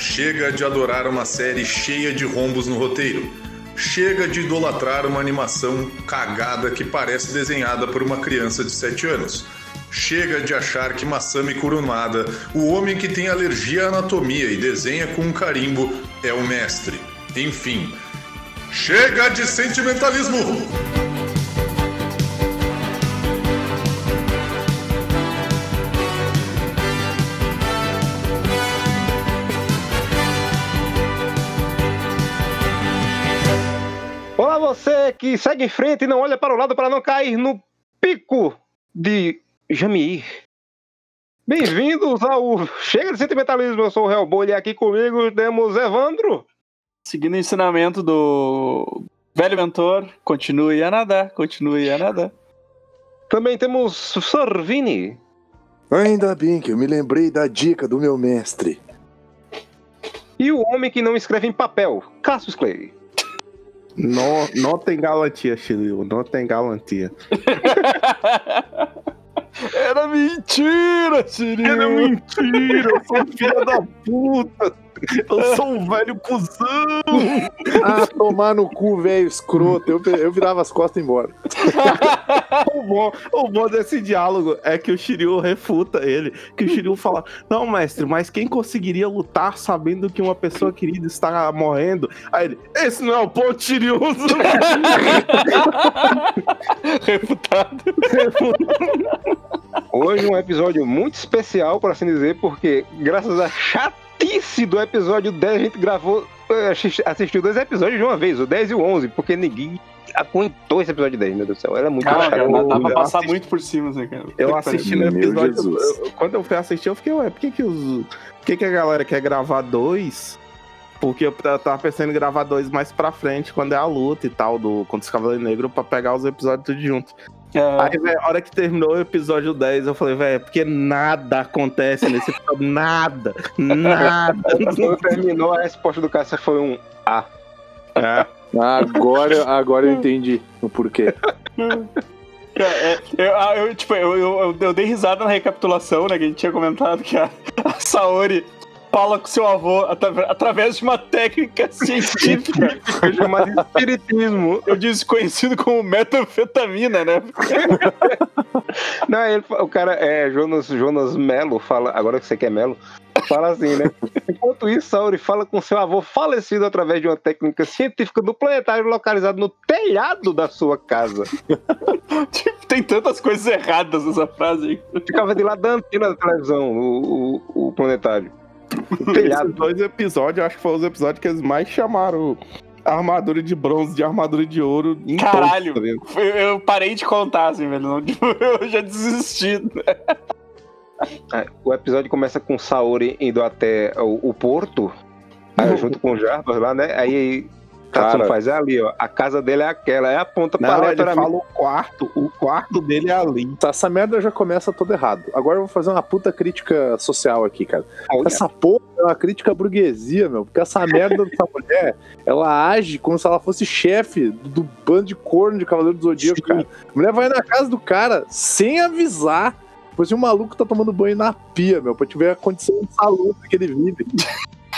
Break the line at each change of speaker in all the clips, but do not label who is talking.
Chega de adorar uma série cheia de rombos no roteiro. Chega de idolatrar uma animação cagada que parece desenhada por uma criança de 7 anos. Chega de achar que Masami Kurumada, o homem que tem alergia à anatomia e desenha com um carimbo, é o mestre. Enfim, chega de sentimentalismo!
Você que segue em frente e não olha para o lado para não cair no pico de Jamir. Bem-vindos ao Chega de Sentimentalismo. Eu sou o Hellboy e aqui comigo temos Evandro.
Seguindo o ensinamento do velho mentor, continue a nadar, continue a nadar.
Também temos Sorvini.
Ainda bem que eu me lembrei da dica do meu mestre.
E o homem que não escreve em papel, Cassius Clay.
Não, não tem galantia, Shiryu. Não tem galantia.
Era mentira, Shiryu!
Era mentira, eu sou filha da puta. Eu sou um velho cuzão.
Ah, tomar no cu, velho escroto. Eu, eu virava as costas e ia embora.
O bom, o bom desse diálogo é que o Shiryu refuta ele. Que o Shiryu fala: Não, mestre, mas quem conseguiria lutar sabendo que uma pessoa querida está morrendo? Aí ele: Esse não é o ponto, Shiryu.
Refutado.
Hoje um episódio muito especial, por assim dizer, porque graças à chatice do episódio 10, a gente gravou, eh, assisti- assistiu dois episódios de uma vez, o 10 e o 11, porque ninguém aguentou esse episódio 10, meu Deus do céu. Era muito
Cara,
chato.
cara, dá, pra passar
assisti-
muito por cima, assim, cara.
Eu assisti no episódio. Eu- quando eu fui assistir, eu fiquei, ué, por que, que os. Por que, que a galera quer gravar dois? Porque eu tava pensando em gravar dois mais pra frente, quando é a luta e tal, do contra os Cavaleiros Negros, pra pegar os episódios tudo junto.
É,
Aí, velho, a hora que terminou o episódio 10, eu falei, velho, é porque nada acontece nesse episódio. Nada. Nada.
Quando terminou, a resposta do Cassius foi um A.
É.
Agora, agora eu entendi o porquê.
Cara, é, eu, ah, eu, tipo, eu, eu- eu dei risada na recapitulação, né? Que a gente tinha comentado que a, a Saori fala com seu avô atra- através de uma técnica científica.
Foi chamado de espiritismo.
Eu disse conhecido como metanfetamina, né?
Não, ele, o cara é Jonas, Jonas Melo, fala, agora que você quer Melo, fala assim, né? Enquanto isso, Sauri fala com seu avô falecido através de uma técnica científica do planetário localizado no telhado da sua casa.
Tipo, tem tantas coisas erradas nessa frase aí.
Ficava de lá da antena da televisão, o, o, o planetário.
Esses dois episódios, acho que foram os episódios que eles mais chamaram a armadura de bronze de armadura de ouro em
Caralho.
todos, tá
Eu parei de contar, assim, velho. Eu já desisti.
É, O episódio começa com Saori indo até o, o porto, aí, junto com o Jarbas lá, né? Aí
Cara.
faz, é ali, ó. A casa dele é aquela, é aponta pra
Não, ele
aleatoriamente.
fala o quarto, o quarto dele é ali.
Tá, Essa merda já começa todo errado. Agora eu vou fazer uma puta crítica social aqui, cara.
Olha,
Essa porra é uma crítica à burguesia, meu. Porque essa merda dessa mulher, ela age como se ela fosse chefe do, do bando de corno de Cavaleiro do Zodíaco,
Sim.
cara. A mulher vai na casa do cara sem avisar. Pois se o maluco tá tomando banho na pia, meu, pra te ver a condição insalubre que ele vive.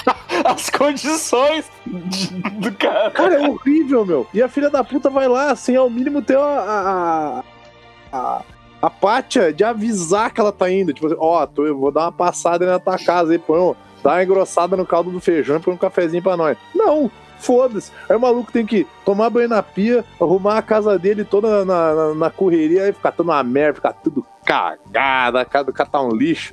As condições de- do cara.
Cara, é horrível, meu. E a filha da puta vai lá, sem ao mínimo ter a. a, a, a pátia de avisar que ela tá indo. Tipo assim, ó, tô- eu vou dar uma passada aí na tua casa aí, põe dá uma engrossada no caldo do feijão e põe um cafezinho pra nós. Não, foda-se. Aí o maluco tem que tomar banho na pia, arrumar a casa dele toda na, na, na correria, aí ficar tudo uma merda, ficar tudo cagada, a casa do cara tá um lixo.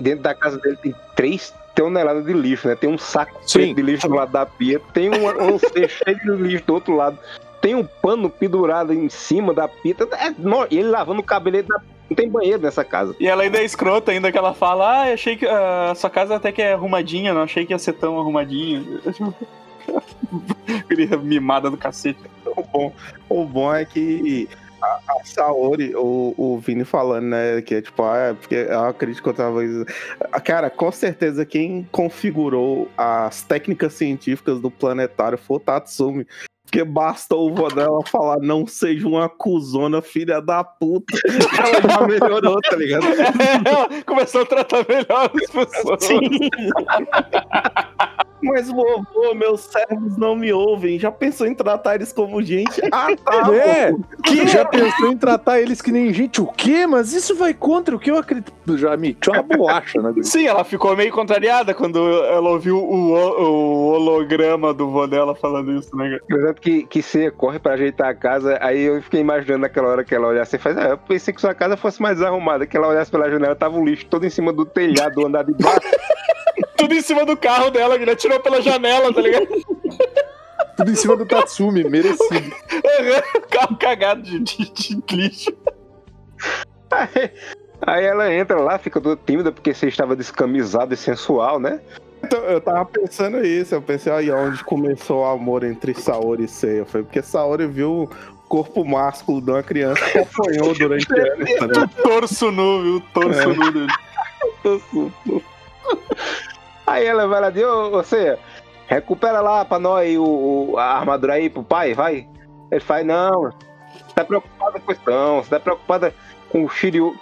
dentro da casa dele tem três toneladas de lixo, né? Tem um saco de lixo do lado da pia, tem um, um cheio de lixo do outro lado, tem um pano pendurado em cima da pia. É, no- ele lavando o cabelo da Não tem banheiro nessa casa.
E ela ainda é escrota, ainda que ela fala, ah, eu achei que a sua casa até que é arrumadinha, não achei que ia ser tão arrumadinha. Queria mimada do cacete.
O bom, o bom é que a, Saori, o, o Vini falando, né, que é tipo, ah, é porque é uma crítica outra vez. Ah, Cara, com certeza quem configurou as técnicas científicas do planetário foi o Tatsumi. Porque basta o vô dela falar, não seja uma cuzona, filha da puta. Ela já melhorou, tá ligado?
Ela começou a tratar melhor as pessoas.
Sim. Mas, vovô, meus servos não me ouvem. Já pensou em tratar eles como gente? Ah, tá.
É, que já pensou em tratar eles que nem gente? O quê? Mas isso vai contra o que eu acredito. Já me tinha uma bolacha, né?
Sim, ela ficou meio contrariada quando ela ouviu o, o holograma do vô dela falando isso, né?
Exato que, que você corre pra ajeitar a casa, aí eu fiquei imaginando naquela hora que ela olhasse e faz, ah, eu pensei que sua casa fosse mais arrumada, que ela olhasse pela janela, tava o lixo todo em cima do telhado, do andar de baixo.
Tudo em cima do carro dela, que ele atirou pela janela, tá ligado?
Tudo em cima do Tatsumi, merecido.
carro cagado de, de, de lixo.
Aí, aí ela entra lá, fica toda tímida porque você estava descamisado e sensual, né?
Então, eu tava pensando isso, eu pensei aí onde começou o amor entre Saori e Seiya. Foi porque Saori viu o corpo másculo de uma criança que apanhou durante anos, tá ligado?
Torso nu, viu? Torso
É.
nu dele.
Aí ela vai lá e diz, ô, você, recupera lá pra nós o, o- a armadura aí pro pai, vai. Ele faz, não, você tá preocupada com isso não, você tá preocupada com o Shiryu.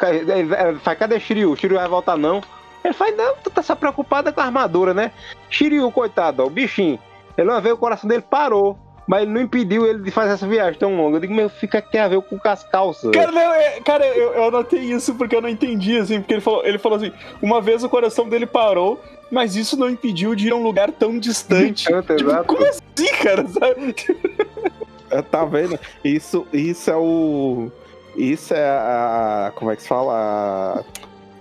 Faz, cadê Shiryu? O Shiryu vai voltar não. Ele faz, não, tu tá só preocupada com a armadura, né? Shiryu, coitado, ó, o bichinho. Ele uma vez o coração dele parou, mas ele não impediu ele de fazer essa viagem tão longa. Eu digo, meu, fica que tem a ver com as calças.
Cara, não, é- cara eu, eu anotei isso porque eu não entendi, assim, porque ele falou, ele falou assim, uma vez o coração dele parou, mas isso não impediu de ir a um lugar tão distante.
Tanto,
Tipo,
exato.
como assim, cara? Sabe?
É, Tá vendo? Isso, isso é o. Isso é a. Como é que se fala? A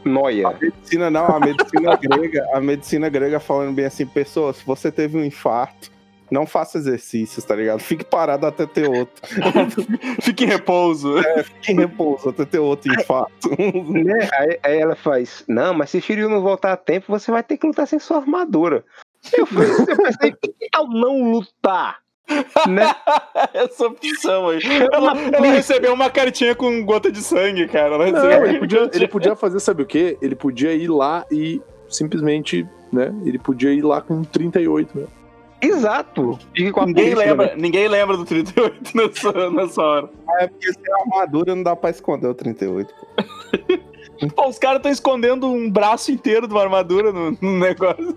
Noia.
medicina, não, a medicina grega. A medicina grega falando bem assim, pessoa, se você teve um infarto, não faça exercícios, tá ligado? Fique parado até ter outro.
Fique em repouso.
Fique em repouso até ter outro infarto.
né? Aí, aí ela faz, não, mas se Shiryu não voltar a tempo, você vai ter que lutar sem sua armadura. Eu, falei, eu pensei, que tal não lutar? Né?
Essa opção aí. Ela, ela recebeu uma cartinha com gota de sangue, cara. Ela
Não, ele podia, ele podia fazer, sabe o quê? Ele podia ir lá e simplesmente, né? Ele podia ir lá com 38, né?
Exato. E
Ninguém lembra,
né?
ninguém lembra do 38 nessa, nessa hora.
É porque sem armadura não dá pra esconder o 38. pô.
Pô, os caras estão escondendo um braço inteiro de uma armadura no, no negócio.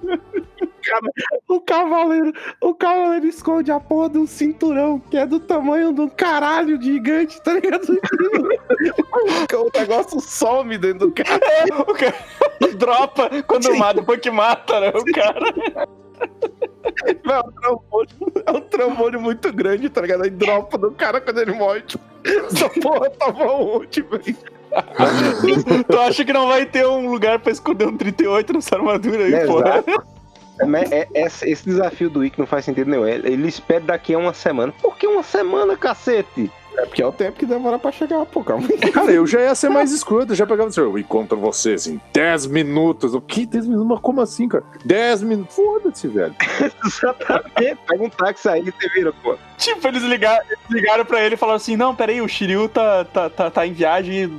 O cavaleiro, o cavaleiro esconde a porra de um cinturão que é do tamanho de um caralho gigante, tá ligado? o negócio some dentro do cara.
O cara dropa quando mata, depois que mata, né? O cara.
É um trambolho, é um trambolho muito grande, tá ligado? Aí dropa do cara quando ele morre. Tipo, essa porra tava onde, velho?
tu acha que não vai ter um lugar pra esconder um 38 nessa armadura aí,
É,
pô?
exato. É, mas é- esse, desafio do Ikki não faz sentido nenhum. Ele espera daqui a uma semana. Por que uma semana, cacete?
É porque é o tempo que demora pra chegar, pô, calma aí.
Cara, eu já ia ser mais escroto, eu já pegava assim, eu encontro vocês em 10 minutos. O que? 10 minutos? Mas como assim, cara? 10 minutos? Foda-se, velho.
Exatamente. Pega um táxi aí e você vira, pô.
Tipo, eles ligaram, eles ligaram pra ele e falaram assim: não, peraí, o Shiryu tá, tá, tá, tá em viagem,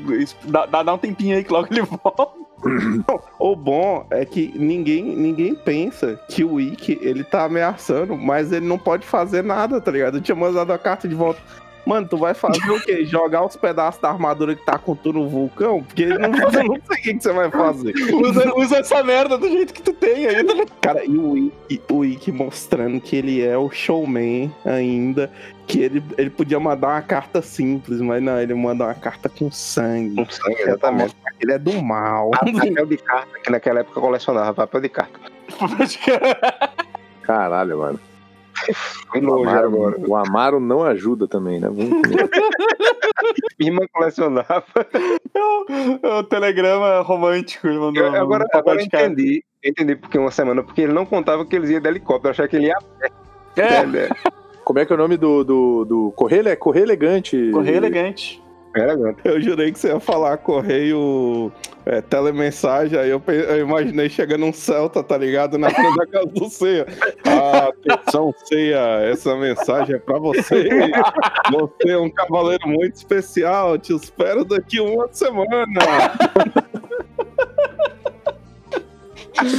dá, dá, dá um tempinho aí que logo ele volta.
O bom é que ninguém, ninguém pensa que o Ikki, ele tá ameaçando, mas ele não pode fazer nada, tá ligado? Eu tinha mandado a carta de volta. Mano, tu vai fazer o quê? Jogar os pedaços da armadura que tá com tu no vulcão? Porque não, eu não sei o que, que você vai fazer.
Usa, usa essa merda do jeito que tu tem aí. tá
Cara, e o Ikki, o Ikki mostrando que ele é o showman ainda, que ele, ele podia mandar uma carta simples, mas não, ele manda uma carta com sangue.
Com sangue, exatamente.
Ele é do mal.
Papel de carta, que naquela época eu colecionava papel de carta.
Caralho, mano.
Fui
O
longe
Amaro,
agora.
o Amaro não ajuda também, né?
Minha irmã colecionava.
É o telegrama romântico. Ele mandou
Eu- agora
um
agora eu entendi. Entendi porque uma semana, porque ele não contava que eles iam de helicóptero, eu achava que ele ia a pé.
É?
Como é que é o nome do, do, do Correio? É Correio Elegante.
correio elegante.
Elegante.
Eu jurei que você ia falar correio, é, telemensagem, aí eu, eu imaginei chegando um Celta, tá ligado? Na frente da casa do Ceia. Ah, atenção, Ceia, essa mensagem é pra você. Você é um cavaleiro muito especial, te espero daqui uma semana.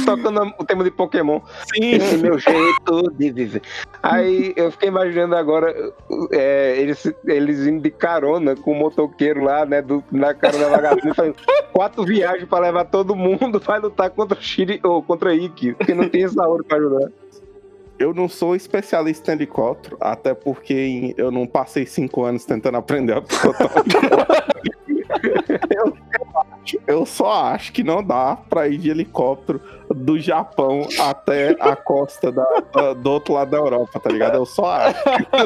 Tocando o tema de Pokémon.
Sim,
Esse é meu jeito de viver. Aí eu fiquei imaginando agora, é, eles, eles indo de carona com o motoqueiro lá, né, do, na cara da vagabunda, fazendo quatro viagens pra levar todo mundo pra lutar contra o Shiri, ou contra Ikki, porque não tem Saori pra ajudar.
eu não sou especialista em helicóptero, até porque eu não passei cinco anos tentando aprender a pilotar. Eu, eu acho- eu só acho que não dá pra ir de helicóptero do Japão até a costa da- da- do outro lado da Europa, tá ligado? Eu só acho.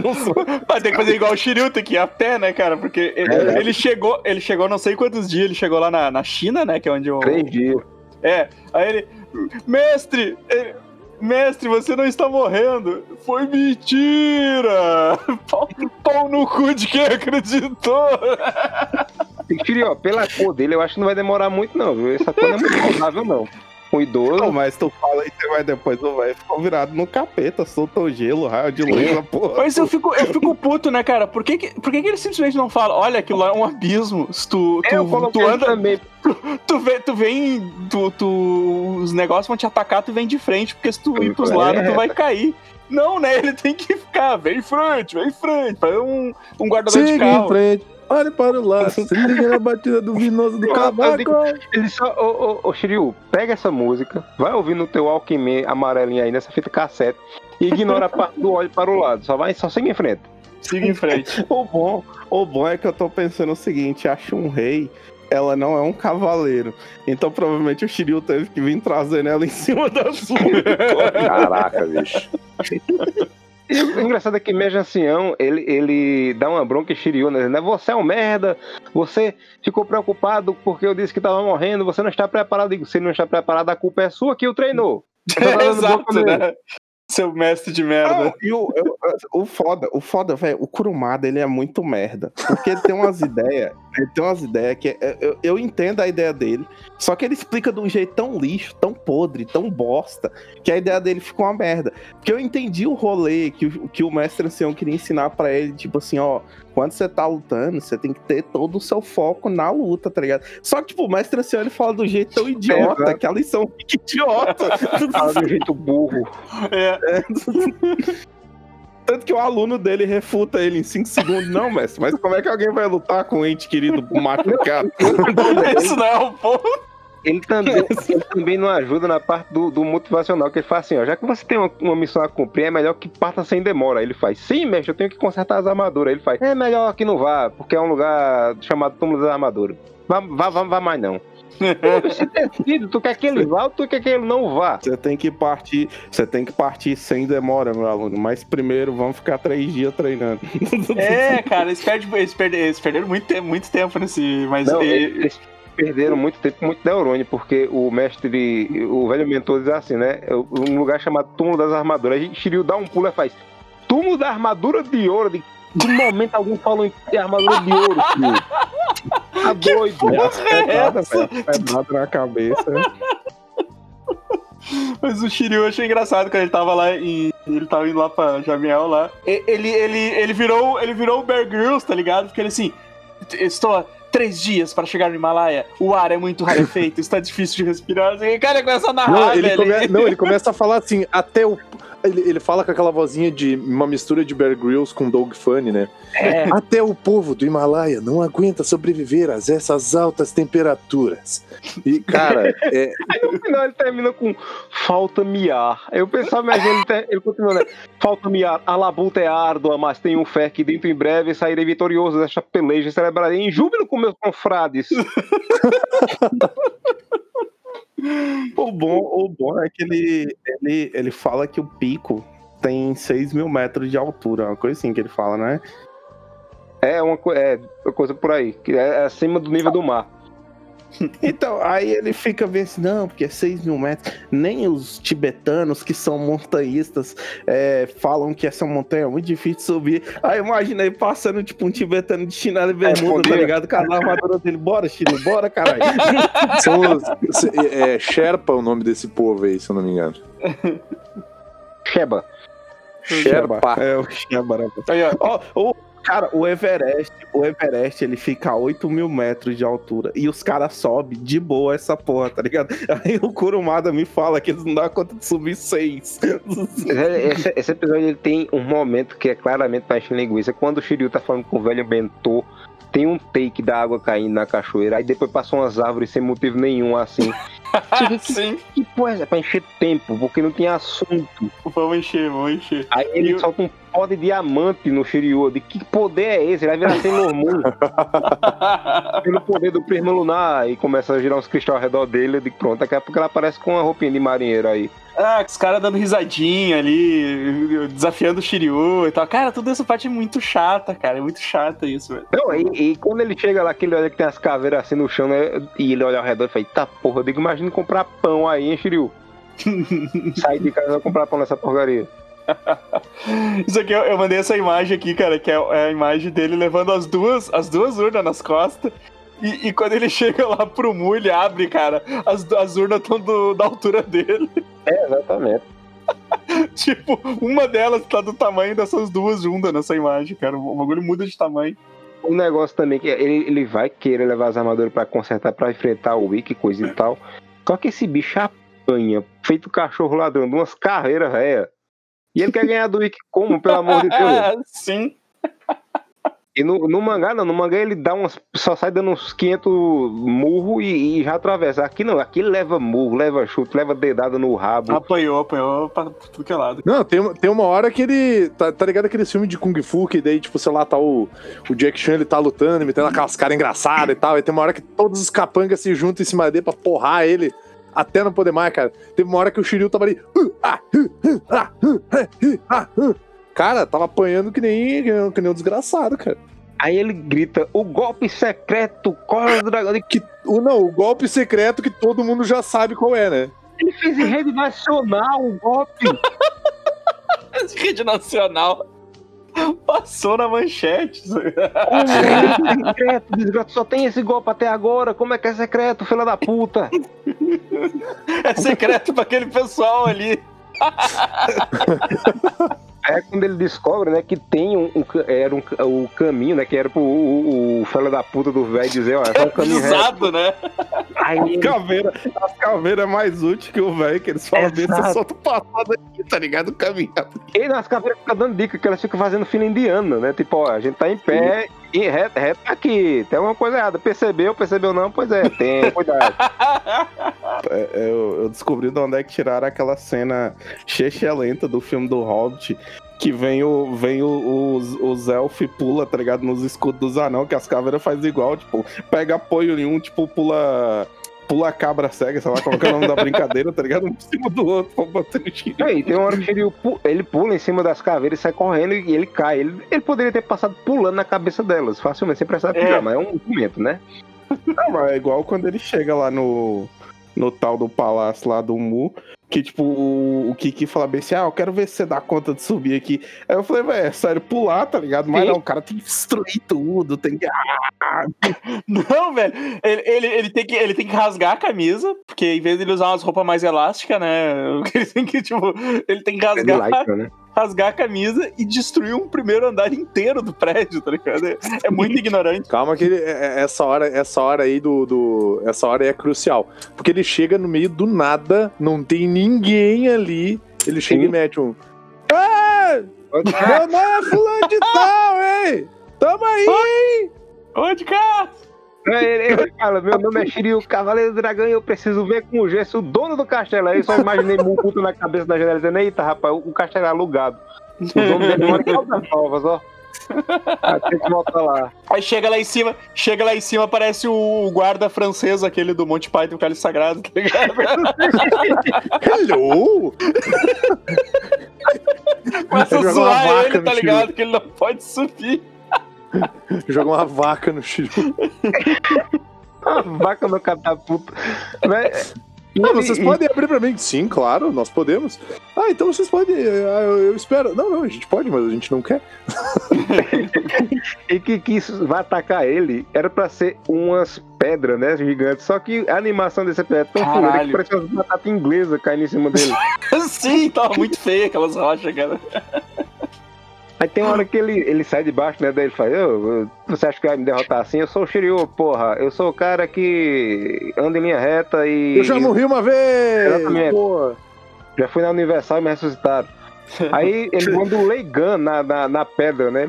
Eu sou.
Mas tem que fazer igual o Shiryu, tem que ir a pé, né, cara? Porque ele,
É.
ele chegou, ele chegou não sei quantos dias, ele chegou lá na, na China, né? Que é onde o.
Três dias.
É, aí ele. Mestre! ele- Mestre, você não está morrendo! Foi mentira! Pau, pau no cu de quem acreditou!
Shiri, ó, pela cor dele, eu acho que não vai demorar muito, não? Essa cor não é muito saudável, não. Um idoso.
Não, mas tu fala e você vai depois, o velho ficou virado no capeta, soltou gelo, raio de luz, a porra.
Mas eu fico, eu fico puto, né, cara? Por que, que, por que, que ele simplesmente não fala, olha, aquilo lá é um abismo? Se tu, tu,
eu
tu
coloquei
anda,
também.
tu vem, tu vem, tu, tu- os negócios vão te atacar, tu vem de frente, porque se tu ir pros
É.
lados, tu vai cair. Não, né? Ele tem que ficar, vem em frente, vem em frente, para um, um guardador de
Siga em
carro.
frente. Olhe para o lado. Se liga na batida do vinoso do cavaco.
digo- Ele só, ô, ô, ô Shiryu, pega essa música, vai ouvir no teu Alckmin amarelinho aí, nessa fita cassete, e ignora a parte do olho para o lado. Só vai, só segue em frente.
Siga em frente.
O bom, o bom é que eu tô pensando o seguinte, a Shun-Rei, ela não é um cavaleiro. Então provavelmente o Shiryu teve que vir trazendo ela em cima da sua.
Caraca, bicho.
E o engraçado é que Meja Ancião, ele, ele dá uma bronca em Shiryu, né? Dizendo, Você é um merda, você ficou preocupado porque eu disse que tava morrendo, você não está preparado. Digo, se não está preparado, a culpa é sua que o treinou. Tá
Exato, né? Seu mestre de merda.
E o, eu- o foda, o foda, velho, o Kurumada, ele é muito merda. Porque ele tem umas ideias, ele tem umas ideias que é- eu, eu entendo a ideia dele, só que ele explica de um jeito tão lixo, tão podre, tão bosta, que a ideia dele ficou uma merda. Porque eu entendi o rolê que, o- que o mestre ancião queria ensinar pra ele, tipo assim, ó, quando você tá lutando, você tem que ter todo o seu foco na luta, tá ligado? Só que, tipo, o mestre ancião, ele fala do jeito tão idiota,
Exato.
que a lição fica idiota.
Fala de um jeito burro.
É.
Tanto que o aluno dele refuta ele em 5 segundos. Não, mestre, mas como é que alguém vai lutar com um ente querido machucado?
Isso não é um ponto.
Ele também, ele também não ajuda na parte do, do motivacional, que ele fala assim, ó, já que você tem uma, uma missão a cumprir, é melhor que parta sem demora. Aí Ele faz, sim, mestre, eu tenho que consertar as armaduras. Ele faz, é melhor que não vá, porque é um lugar chamado túmulo das armaduras. Vá, vá, vá, vá mais não. Você decide, tu quer que ele vá ou tu quer que ele não vá?
Você tem que partir, você tem que partir sem demora, meu aluno. Mas primeiro vamos ficar três dias treinando.
É, cara, eles, perdem, eles, perderam, eles perderam muito tempo, muito tempo nesse. Mas
Não,
e-
eles perderam muito tempo, muito neurônio, porque o mestre, o velho mentor diz assim, né? Um lugar chamado túmulo das armaduras. Aí Shiryu dá um pulo e faz, túmulo da armadura de ouro. De que momento alguém falou em armadura de ouro, filho? Tá doido.
é
Nada,
essa?
velho. Pedrada na cabeça.
Mas o Shiryu eu achei engraçado quando ele tava lá em. Ele tava indo lá pra Jamiel lá. Ele, ele, ele, virou, ele virou o Bear Grylls, tá ligado? Porque ele assim. Estou há três dias para chegar no Himalaia. O ar é muito rarefeito, está difícil de respirar. Assim, cara, ele começa a narrar,
Não ele,
velho.
come- não, ele começa a falar assim, até o. Ele, ele fala com aquela vozinha de uma mistura de Bear Grylls com Doug Funny, né?
É.
Até o povo do Himalaia não aguenta sobreviver a essas altas temperaturas. E, cara, é,
Aí no final ele termina com falta-me ar. Eu pensava, mas ele, ter- ele continua, né? Falta-me ar. A labuta é árdua, mas tenho fé que dentro em breve sairei vitorioso desta peleja e celebrarei em júbilo com meus confrades.
O bom, o bom é que ele, ele, ele fala que o pico tem 6 mil metros de altura, uma coisa assim que ele fala, né?
É uma, é uma coisa por aí, que é acima do nível do mar.
Então, aí ele fica vendo assim, não, porque é 6 mil metros. Nem os tibetanos, que são montanhistas, é, falam que essa montanha é muito difícil de subir. Aí imagina ele passando, tipo, um tibetano de chinelo e bermuda, tá
poder.
ligado? Com a armadura dele. Bora, Chile, bora, caralho.
São os, é, Sherpa o nome desse povo aí, se eu não me engano.
Sheba.
Sherpa.
É, o Sheba, né?
Aí, ó.
Ó, o, cara, o Everest, o Everest, ele fica a 8 mil metros de altura. E os caras sobem de boa essa porra, tá ligado? Aí o Kurumada me fala que eles não dão conta de subir 6.
Esse, esse episódio ele tem um momento que é claramente pra encher linguiça. Quando o Shiryu tá falando com o velho mentor, tem um take da água caindo na cachoeira, aí depois passam umas árvores sem motivo nenhum, assim.
Sim,
Que porra é? É pra encher tempo, porque não tinha assunto.
vamos encher, vamos encher.
Aí ele
E
solta um pó de diamante no Shiryu. De que poder é esse? Ele vai virar Sailor Moon. Pelo poder do prisma lunar. E começa a girar uns cristais ao redor dele. Digo, pronto, daqui a pouco ela aparece com uma roupinha de marinheiro aí.
Ah, os caras dando risadinha ali, desafiando o Shiryu e tal. Cara, toda essa parte é muito chata, cara. É muito chata isso, velho.
Não, e, e quando ele chega lá, que ele olha que tem as caveiras assim no chão, né? E ele olha ao redor e fala, tá porra, eu digo, imagina comprar pão aí, hein, Shiryu? Sair de casa e comprar pão nessa porcaria.
Isso aqui, eu, eu mandei essa imagem aqui, cara, que é, é a imagem dele levando as duas, as duas urnas nas costas. E, e quando ele chega lá pro Mu, ele abre, cara, as, as urnas estão da altura dele.
É, exatamente.
tipo, uma delas tá do tamanho dessas duas juntas nessa imagem, cara. O bagulho muda de tamanho.
Um negócio também que ele, ele vai querer levar as armaduras pra consertar, pra enfrentar o Wiki, coisa e tal. Só que esse bicho apanha, feito cachorro ladrão, de umas carreiras, velho. E ele quer ganhar do Wiki como, pelo amor de Deus?
Sim.
E no, no mangá, não, no mangá ele dá umas. Só sai dando uns 500 murro e, e já atravessa. Aqui não, aqui leva murro, leva chute, leva dedada no rabo.
Apanhou, apanhou pra tudo que é lado.
Não, tem, uma- tem uma hora que ele. Tá, tá ligado aquele filme de Kung Fu, que daí, tipo, sei lá, tá o, o Jack Chan, ele tá lutando, metendo aquelas caras engraçadas e tal. E tem uma hora que todos os capangas se juntam em cima dele pra porrar ele até não poder mais, cara. Teve uma hora que o Shiryu tava ali. Cara, tava apanhando que nem, que nem, um desgraçado, cara.
Aí ele grita: o golpe secreto, corda do dragão.
Que, o, não, o golpe secreto que todo mundo já sabe qual é, né?
Ele fez em rede nacional o golpe.
Rede Nacional. Passou na manchete.
Como é secreto, desgraça. Só tem esse golpe até agora. Como é que é secreto, filha da puta?
É secreto pra aquele pessoal ali.
Aí é quando ele descobre, né, que tem um, um era um, o caminho, né, que era pro o, o, fela da puta do velho dizer, ó, é um caminho reto.
Usado, né?
Aí
As caveiras, as caveiras é mais útil que o velho, que eles falam bem, você
Exato.
solta o passado aqui, tá ligado? Caminhando.
e nas caveiras ficam dando dica que elas ficam fazendo fila indiana, né, tipo, ó, a gente tá em pé e reto, reto aqui, tem alguma coisa errada, percebeu, percebeu não, pois é, tem, cuidado.
É, eu, eu descobri de onde é que tiraram aquela cena lenta do filme do Hobbit. Que vem o, vem o, os, os elfos e pula, tá ligado? Nos escudos dos anão, que as caveiras faz igual, tipo, pega apoio em um, tipo, pula. Pula cabra cega, sei lá como é é o nome da brincadeira, tá ligado? Um por cima do outro, pra bater no tiro.
Aí, tem uma hora que o pu- ele pula em cima das caveiras e sai correndo e ele cai. Ele, ele poderia ter passado pulando na cabeça delas, facilmente, sem precisar
É.
pular, mas é um movimento, né?
Não, mas é igual quando ele chega lá no, no tal do palácio lá do Mu, que tipo, o, o Kiki fala bem assim, ah, eu quero ver se você dá conta de subir aqui. Aí eu falei, velho, é sério, pular, tá ligado? Mas
Sim.
não, o cara tem que destruir tudo, tem que...
Não, velho. Ele, ele, ele, tem que, ele tem que rasgar a camisa, porque em vez de ele usar umas roupas mais elásticas, né? Ele tem que, tipo, ele tem que rasgar,
lycra, né?
Rasgar a camisa e destruir um primeiro andar inteiro do prédio, tá ligado? É, muito ignorante.
Calma que ele- é- é- essa hora, essa hora aí do, do- essa hora aí é crucial, porque ele chega no meio do nada, não tem ninguém ali, ele chega
Sim.
e mete um Ah, meu nome é fulano de tal, hein? Tamo aí!
Onde?
Aí Ele, ele fala, meu nome é Shiryu, Cavaleiro do Dragão, e eu preciso ver com o gesso o dono do castelo. Aí eu só imaginei Mukuto na cabeça da janela dizendo, eita, rapaz, o castelo é alugado. O dono dele mora em Caldas Novas, ó. Ah, tem que voltar lá.
Aí chega lá em cima, chega lá em cima, aparece o guarda francês, aquele do Monty Python, o Cálice Sagrado, tá ligado?
Hello!
Começa a zoar ele, tá ligado? Que ele não pode subir.
Joga uma vaca no Shiryu.
A vaca no catapulta.
Ah,
ele-
vocês
e-
podem abrir pra mim? Sim, claro, nós podemos. Ah, então vocês podem. ah, Eu, eu espero. Não, não, a gente pode, mas a gente não quer.
E que, que isso vai atacar ele era pra ser umas pedras, né, gigantes. Só que a animação desse pedra é tão fluida que
Caralho.
parece umas batatas inglesas caindo em cima dele.
Sim, tava muito feio aquelas rochas, cara.
Aí tem uma hora que ele, ele sai de baixo, né? Daí ele fala, "Eu- eu- você acha que vai me derrotar assim? Eu sou o Shiryu, porra. Eu sou o cara que anda em linha reta e.
Eu já morri uma vez!
Exatamente.
Pô.
Já fui na Universal e me ressuscitaram. Aí ele manda o Leigan na, na, na pedra, né?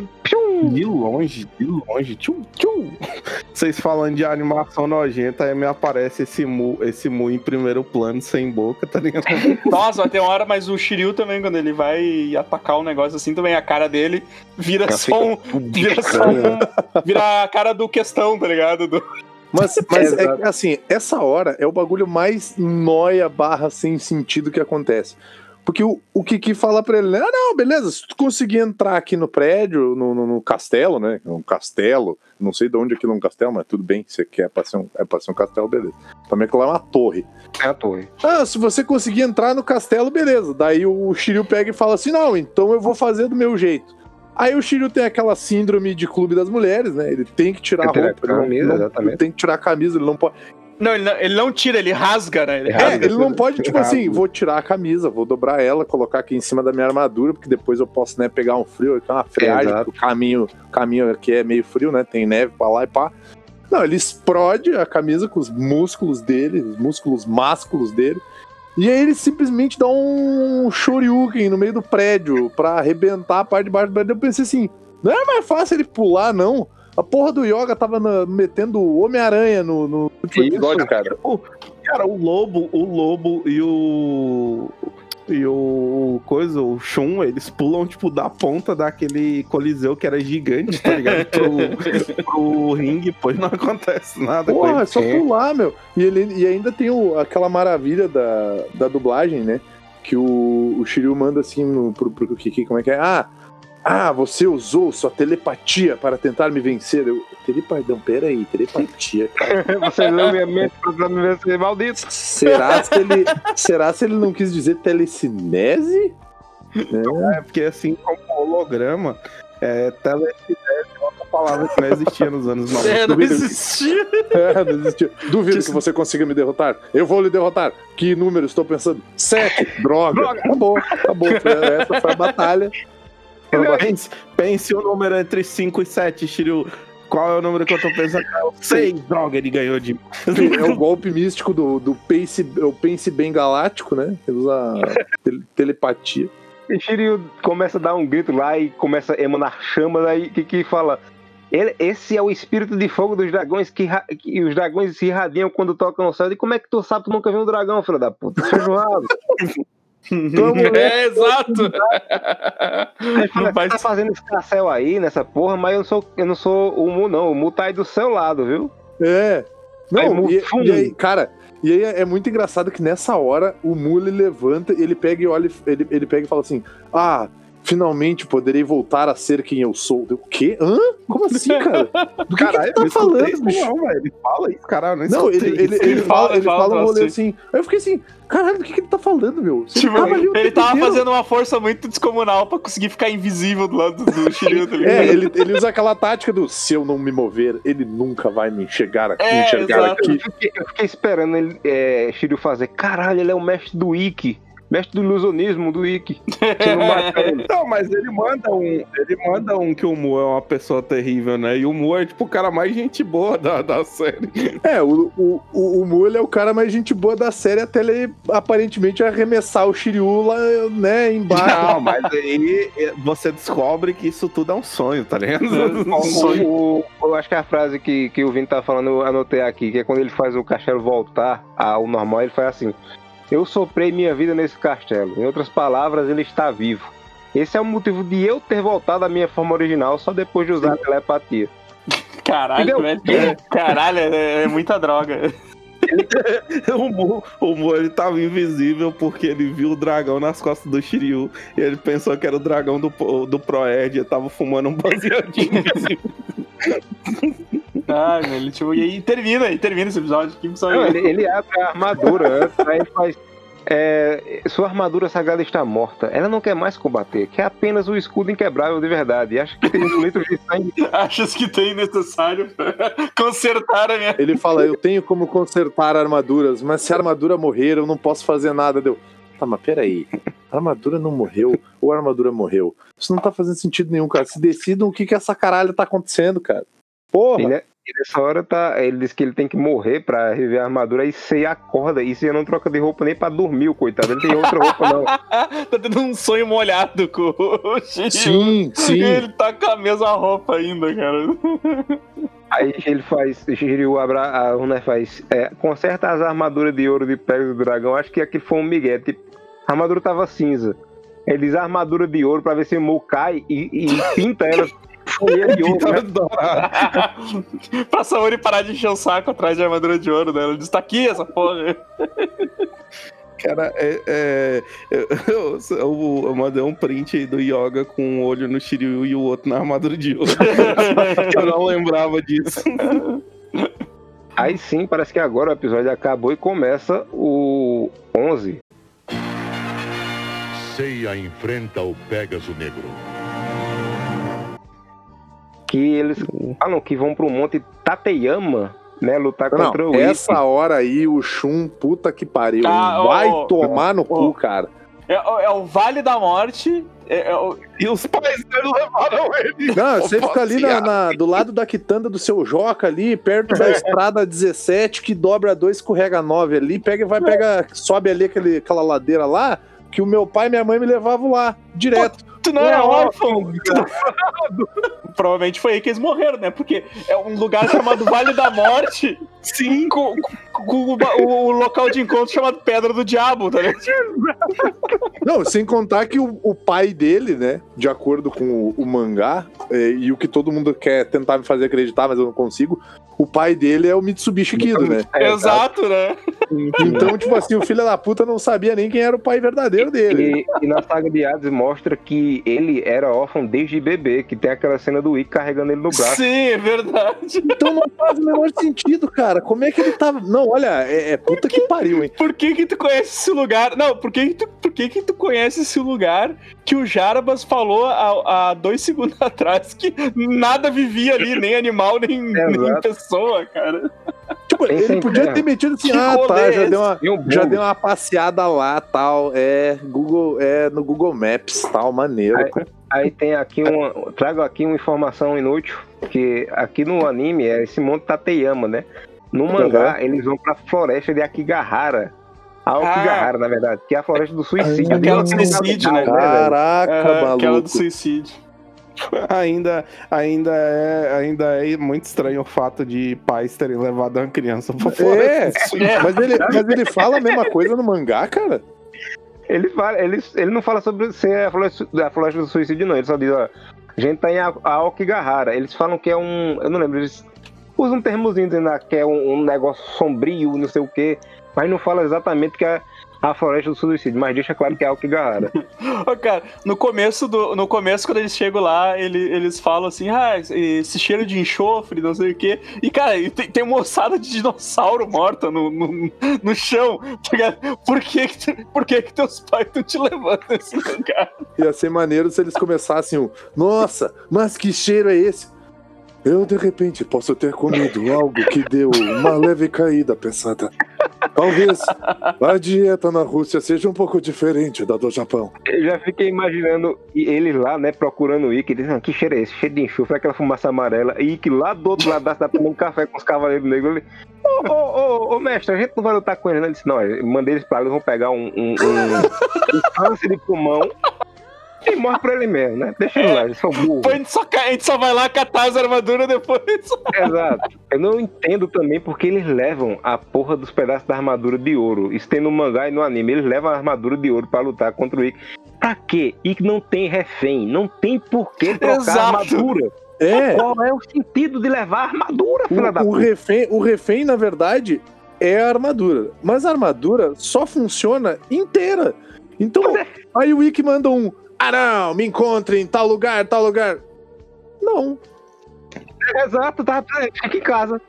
Pium!
De longe, de longe. Tchum, tchum. Vocês falando de animação nojenta, aí me aparece esse Mu, esse Mu em primeiro plano, sem boca, tá ligado?
Nossa, vai ter uma hora, mas o Shiryu também, quando ele vai atacar um negócio assim, também a cara dele vira
Já
só um. Vira só um. Vira a cara do questão, tá ligado? Do-
Mas, mas é que, assim, essa hora é o bagulho mais noia barra sem sentido que acontece. Porque o, o Kiki fala pra ele, né? Ah, não, beleza, se tu conseguir entrar aqui no prédio, no, no, no castelo, né? Um castelo, não sei de onde aquilo é um castelo, mas tudo bem, você quer pra ser um, é pra ser um castelo, beleza. Também aquilo é uma torre.
É a torre.
Ah, se você conseguir entrar no castelo, beleza. Daí o Shiryu pega e fala assim: não, então eu vou fazer do meu jeito. Aí o Shiryu tem aquela síndrome de clube das mulheres, né? Ele tem que tirar a
que
roupa,
camisa,
não-
exatamente.
ele tem que tirar a camisa, ele não pode.
Não ele, não, ele não tira, ele rasga, né? Ele
É,
rasga.
ele não pode, tipo
Rasga.
assim, vou tirar a camisa, vou dobrar ela, colocar aqui em cima da minha armadura, porque depois eu posso, né, pegar um frio, que é uma porque o caminho, o caminho aqui é meio frio, né? Tem neve pra lá e pá. Não, ele explode a camisa com os músculos dele, os músculos másculos dele. E aí ele simplesmente dá um shoryuken no meio do prédio pra arrebentar a parte de baixo do prédio. Eu pensei assim, não é mais fácil ele pular, não? A porra do Yoga tava na- metendo o Homem-Aranha no, no último
Isso,
episódio, cara.
O- cara, o lobo, o lobo e o. E o coisa, o Shun, eles pulam, tipo, da ponta daquele coliseu que era gigante, tá ligado? Pro, pro ringue, pois não acontece nada com
Porra,
ele.
é só
Sim.
pular, meu. E, ele, e ainda tem o- aquela maravilha da, da dublagem, né? Que o, o Shiryu manda assim no, pro, pro Kiki, como é que é? Ah, ah, você usou sua telepatia para tentar me vencer. Eu, telepatia, não, pera aí, telepatia, cara.
Você leu minha mente pra me vencer, maldito.
será, se ele, será se ele não quis dizer telecinese?
É porque assim como holograma, é, telecinese é outra palavra que não existia nos anos 90.
É, não existia.
É, não existiu. Duvido que você consiga me derrotar. Eu vou lhe derrotar. Que número estou pensando? Sete. Droga. Acabou, acabou. Foi- Essa foi a batalha.
Pense, pense o número entre 5 e 7, Shiryu. Qual é o número que eu tô pensando? 6, droga, ele ganhou de.
É o golpe místico do, do Pense, é o Pense Bem Galáctico, né? Ele usa tele- telepatia.
E Shiryu começa a dar um grito lá e começa a emanar chamas aí que, que fala. Ele, esse é o espírito de fogo dos dragões que, que os dragões se irradiam quando tocam no céu. E como é que tu sabe? Tu nunca viu um dragão, filho da puta? Feijoado.
É, exato.
Aí
Não faz-
Tá fazendo esse castelo aí nessa porra, mas eu não sou, eu não sou o Mu, não. O Mu tá aí do seu lado, viu?
É.
Aí,
Não,
Mu,
e, e aí, cara, e aí é, muito engraçado que nessa hora o Mule levanta, ele pega e olha, ele, ele pega e fala assim: Ah, finalmente poderei voltar a ser quem eu sou. O quê? Hã? Como assim, cara? Do que, que
Caralho,
tu
eu
tá falando, bicho?
Não, velho. Ele fala isso, caralho. Não,
Não, ele, ele,
isso.
ele,
Ele
fala, ele
fala
fala um rolê assim. Aí eu fiquei assim, caralho, do que, que ele tá falando, meu?
Tipo,
tava
ele
tempo
tava
inteiro.
fazendo uma força muito descomunal pra conseguir ficar invisível do lado do Shiryu, tá ligado?
É, ele, ele usa aquela tática do se eu não me mover, ele nunca vai me enxergar aqui,
É,
enxergar
exato.
aqui.
Eu fiquei, eu fiquei esperando ele, é, Shiryu fazer. Caralho, ele é o mestre do Ikki. Mestre do ilusionismo do. Você não
mas ele manda um. Ele manda um que o Mu é uma pessoa terrível, né? E o Mu é tipo o cara mais gente boa da, da série.
É, o, o, o, o Mu, ele é o cara mais gente boa da série até ele aparentemente arremessar o Shiryu lá, né, embaixo.
Não, mas aí é, você descobre que isso tudo é um sonho, tá ligado?
O- o- eu acho que a frase que, que o Vini tá falando, eu anotei aqui, que é quando ele faz o castelo voltar ao normal, ele faz assim: Eu soprei minha vida nesse castelo. Em outras palavras, ele está vivo. Esse é o motivo de eu ter voltado à minha forma original só depois de usar a telepatia.
Caralho, velho. Caralho, é, é muita droga.
o, Mu, o Mu, ele tava invisível porque ele viu o dragão nas costas do Shiryu. E ele pensou que era o dragão do, do Proerd. Ele tava fumando um baseadinho invisível.
Ai, velho, tipo, e aí termina, e termina esse episódio. Que episódio
Não, ele, ele abre a armadura, antes, aí faz. é, sua armadura sagrada está morta. Ela não quer mais combater, quer apenas o escudo inquebrável de verdade. E acha que tem um litro de sangue.
Achas que tem necessário consertar a minha.
Ele fala, eu tenho como consertar armaduras, mas se a armadura morrer, eu não posso fazer nada. Deu. Tá, mas peraí. A armadura não morreu ou a armadura morreu? Isso não tá fazendo sentido nenhum, cara. Se decidam o que que essa caralho tá acontecendo, cara. Porra!
E, né, e nessa hora tá, ele diz que ele tem que morrer pra rever a armadura. Aí você acorda e você não troca de roupa nem pra dormir, o coitado. Ele tem outra roupa, não.
tá tendo um sonho molhado com o Shiryu.
Sim, sim.
Ele tá com a mesma roupa ainda, cara.
Aí ele faz, Shiryu abra, a Runa faz, é, conserta as armaduras de ouro de Pegasus do dragão. Acho que aqui foi um migué, tipo, a armadura tava cinza. Ele diz a armadura de ouro pra ver se o Mo cai e, e pinta ela folha de ouro. né?
pra Saori parar de encher o saco atrás de armadura de ouro dela. Ele diz, tá aqui essa porra.
Cara, é, é, eu, eu- eu mandei um print aí do Yoga com um olho no Shiryu e o outro na armadura de ouro. eu não lembrava disso.
Aí sim, parece que agora o episódio acabou e começa o 11.
Seiya enfrenta o Pégaso Negro.
Que eles falam que vão pro Monte Tateyama, né? Lutar contra
Não,
o Ikki.
essa hora aí, o Shun, puta que pariu.
Ah,
vai
ô,
tomar no
ô.
cu, cara.
É, o- é o Vale da Morte. É, é o-
E os pais dele levaram ele.
Não, você fica ali na, na- do lado da quitanda do seu Joca ali, perto da estrada 17, que dobra 2, escorrega 9 ali, pega e vai, pega, sobe ali aquele, aquela ladeira lá, que o meu pai e minha mãe me levavam lá, direto.
Tu não era órfão? Provavelmente foi aí que eles morreram, né? Porque é um lugar chamado Vale da Morte. Sim. Com, o, o local de encontro chamado Pedra do Diabo, tá ligado?
Não, sem contar que o, o pai dele, né, de acordo com o, o mangá, é, e o que todo mundo quer tentar me fazer acreditar, mas eu não consigo, o pai dele é o Mitsubishi Kido, né?
É,
Exato, né?
Então, tipo assim, o filho da puta não sabia nem quem era o pai verdadeiro dele.
E, e na saga de Hades mostra que ele era órfão desde bebê, que tem aquela cena do Ikki carregando ele no braço.
Sim, é verdade.
Então não faz o menor sentido, cara. Como é que ele tava. Não, olha, é, é puta que pariu, hein?
Por que que tu conhece esse lugar? Não, por que que tu, por que que tu conhece esse lugar que o Jarbas falou há, dois segundos atrás que nada vivia ali, nem animal, nem, nem
Exato.
pessoa, cara?
Tipo,
Tem
ele podia
né?
ter metido assim,
Que
ah, tá,
é
já
esse?
deu, uma,
um
já deu uma passeada lá, tal, é, Google, é, no Google Maps, tal, maneiro.
Aí- Aí tem aqui uma. Trago aqui uma informação inútil, que aqui no anime é esse monte Tateyama, né? No mangá, eles vão pra floresta de Akigahara. A Okigahara, na verdade, que é a floresta do suicídio.
Aquela do suicídio, né?
Caraca,
Aham,
maluco.
aquela do suicídio.
Ainda, ainda, é, ainda é muito estranho o fato de pais terem levado uma criança pra.
É,
É.
mas ele, mas ele fala a mesma coisa no mangá, cara?
Ele, fala, ele, ele não fala sobre ser a floresta, a floresta do suicídio, não. Ele só diz, ó, a gente tá em A- a Okigahara. Eles falam que é um. Eu não lembro, eles usam um termozinho dizendo ah, que é um, um negócio sombrio, não sei o quê. Mas não fala exatamente que é a floresta do suicídio, mas deixa claro que é a Okigahara.
Ô, cara, no começo, do, no começo, quando eles chegam lá, ele- eles falam assim, ah, esse cheiro de enxofre, não sei o quê. E, cara, tem, tem uma ossada de dinossauro morta no, no, no chão. tá ligado? Por que por que que teus pais estão te levando nesse lugar?
Ia ser maneiro se eles começassem o. Nossa, mas que cheiro é esse? Eu, de repente, posso ter comido algo que deu uma leve caída pesada. Talvez a dieta na Rússia seja um pouco diferente da do Japão.
Eu já fiquei imaginando eles lá, né, procurando o Ikki. Dizendo, que cheiro é esse? Cheiro de enxofre, aquela fumaça amarela. E Ikki lá do outro lado da tomando café com os cavaleiros negros. Ele, ô, ô, ô, ô, mestre, a gente não vai lutar com eles, não. Ele disse, não, mandei eles pra lá, eles vão pegar um, um, um, um câncer de pulmão e morre pra ele mesmo, né? Deixa eles lá, eles são burros.
Pô, a, gente só, a gente só vai lá catar as armaduras depois.
Exato. Eu não entendo também porque eles levam a porra dos pedaços da armadura de ouro. Isso tem no mangá e no anime. Eles levam a armadura de ouro pra lutar contra o Ikki. Pra quê? Ikki não tem refém. Não tem por que trocar
Exato.
a armadura.
É,
Qual é o sentido de levar a armadura, filha da
o, o,
puta?
refém, o refém, na verdade, é a armadura. Mas a armadura só funciona inteira. Então, aí o Ikki manda um. Ah, não, me encontre em tal lugar, tal lugar. Não.
Exato, tá, fica em casa.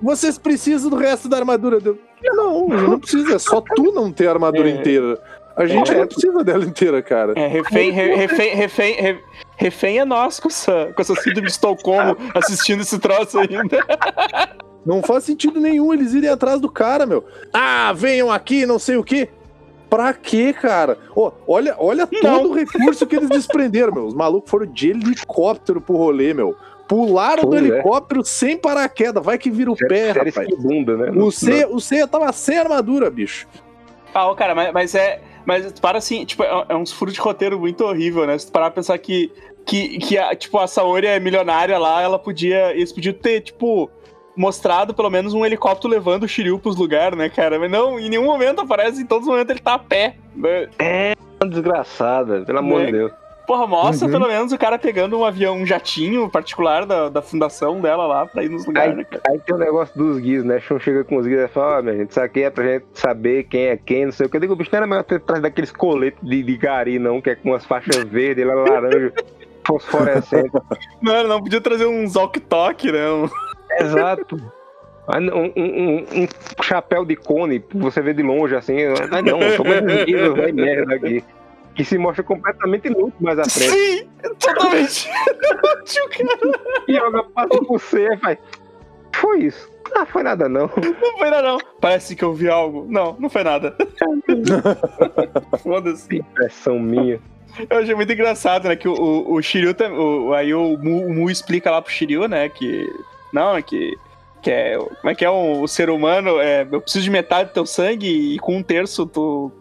Vocês precisam do resto da armadura. Deu, não, não precisa. É só tu não ter a armadura
É.
inteira. A gente
É.
não precisa dela inteira, cara.
É, refém, re- refém, refém, re- refém é nós com essa, com essa síndrome de Estocolmo assistindo esse troço ainda.
Não faz sentido nenhum eles irem atrás do cara, meu. Ah, venham aqui, não sei o quê. Pra quê, cara? Ó, olha, olha todo o recurso que eles desprenderam, meu. Os malucos foram de helicóptero pro rolê, meu. Pularam do
é.
helicóptero sem paraquedas. Vai que vira o pé,
Série
rapaz.
né?
O Ceia, o Ceia tava sem armadura, bicho.
Ah, ô, cara, mas, mas é. Mas para assim, tipo, é, é uns furos de roteiro muito horrível, né? Se tu parar pra pensar que, que, que a, tipo, a Saori é milionária lá, ela podia. Eles podiam ter, tipo, mostrado pelo menos um helicóptero levando o Shiryu pros lugares, né, cara? Mas não, em nenhum momento aparece, em todos os momentos ele tá a pé. né?
Uma desgraçada, pelo amor de Deus.
Porra, mostra
Uhum.
pelo menos o cara pegando um avião, um jatinho particular da, da fundação dela lá pra ir nos lugares,
Aí,
né, cara?
aí tem o negócio dos guias, né? Shun chega com os guias e fala, ó, minha gente, isso aqui é pra gente saber quem é quem, não sei o que. Eu digo, bicho, não era melhor ter trazido daqueles coletes de, de gari, não, que é com umas faixas verdes, lá laranja, fosforescente.
Mano, não podia trazer um Zok-Tok, né? Um-
Exato. Um, um- um- chapéu de cone, você vê de longe assim. Mas não, coisas guias, vai merda aqui. Que se mostra completamente inútil mais à frente.
Sim, totalmente.
E joga passa por você, faz. Foi isso. Ah, foi nada não.
não foi nada, não. Parece que eu vi algo. Não, não foi nada. Foda-se.
Impressão minha.
Eu achei muito engraçado, né? Que o, o, o Shiryu. tam- O, aí o Mu, o Mu explica lá pro Shiryu, né? Que. Não, é que. Que é, como é que é o, o ser humano? É, eu preciso de metade do teu sangue e com um terço tu.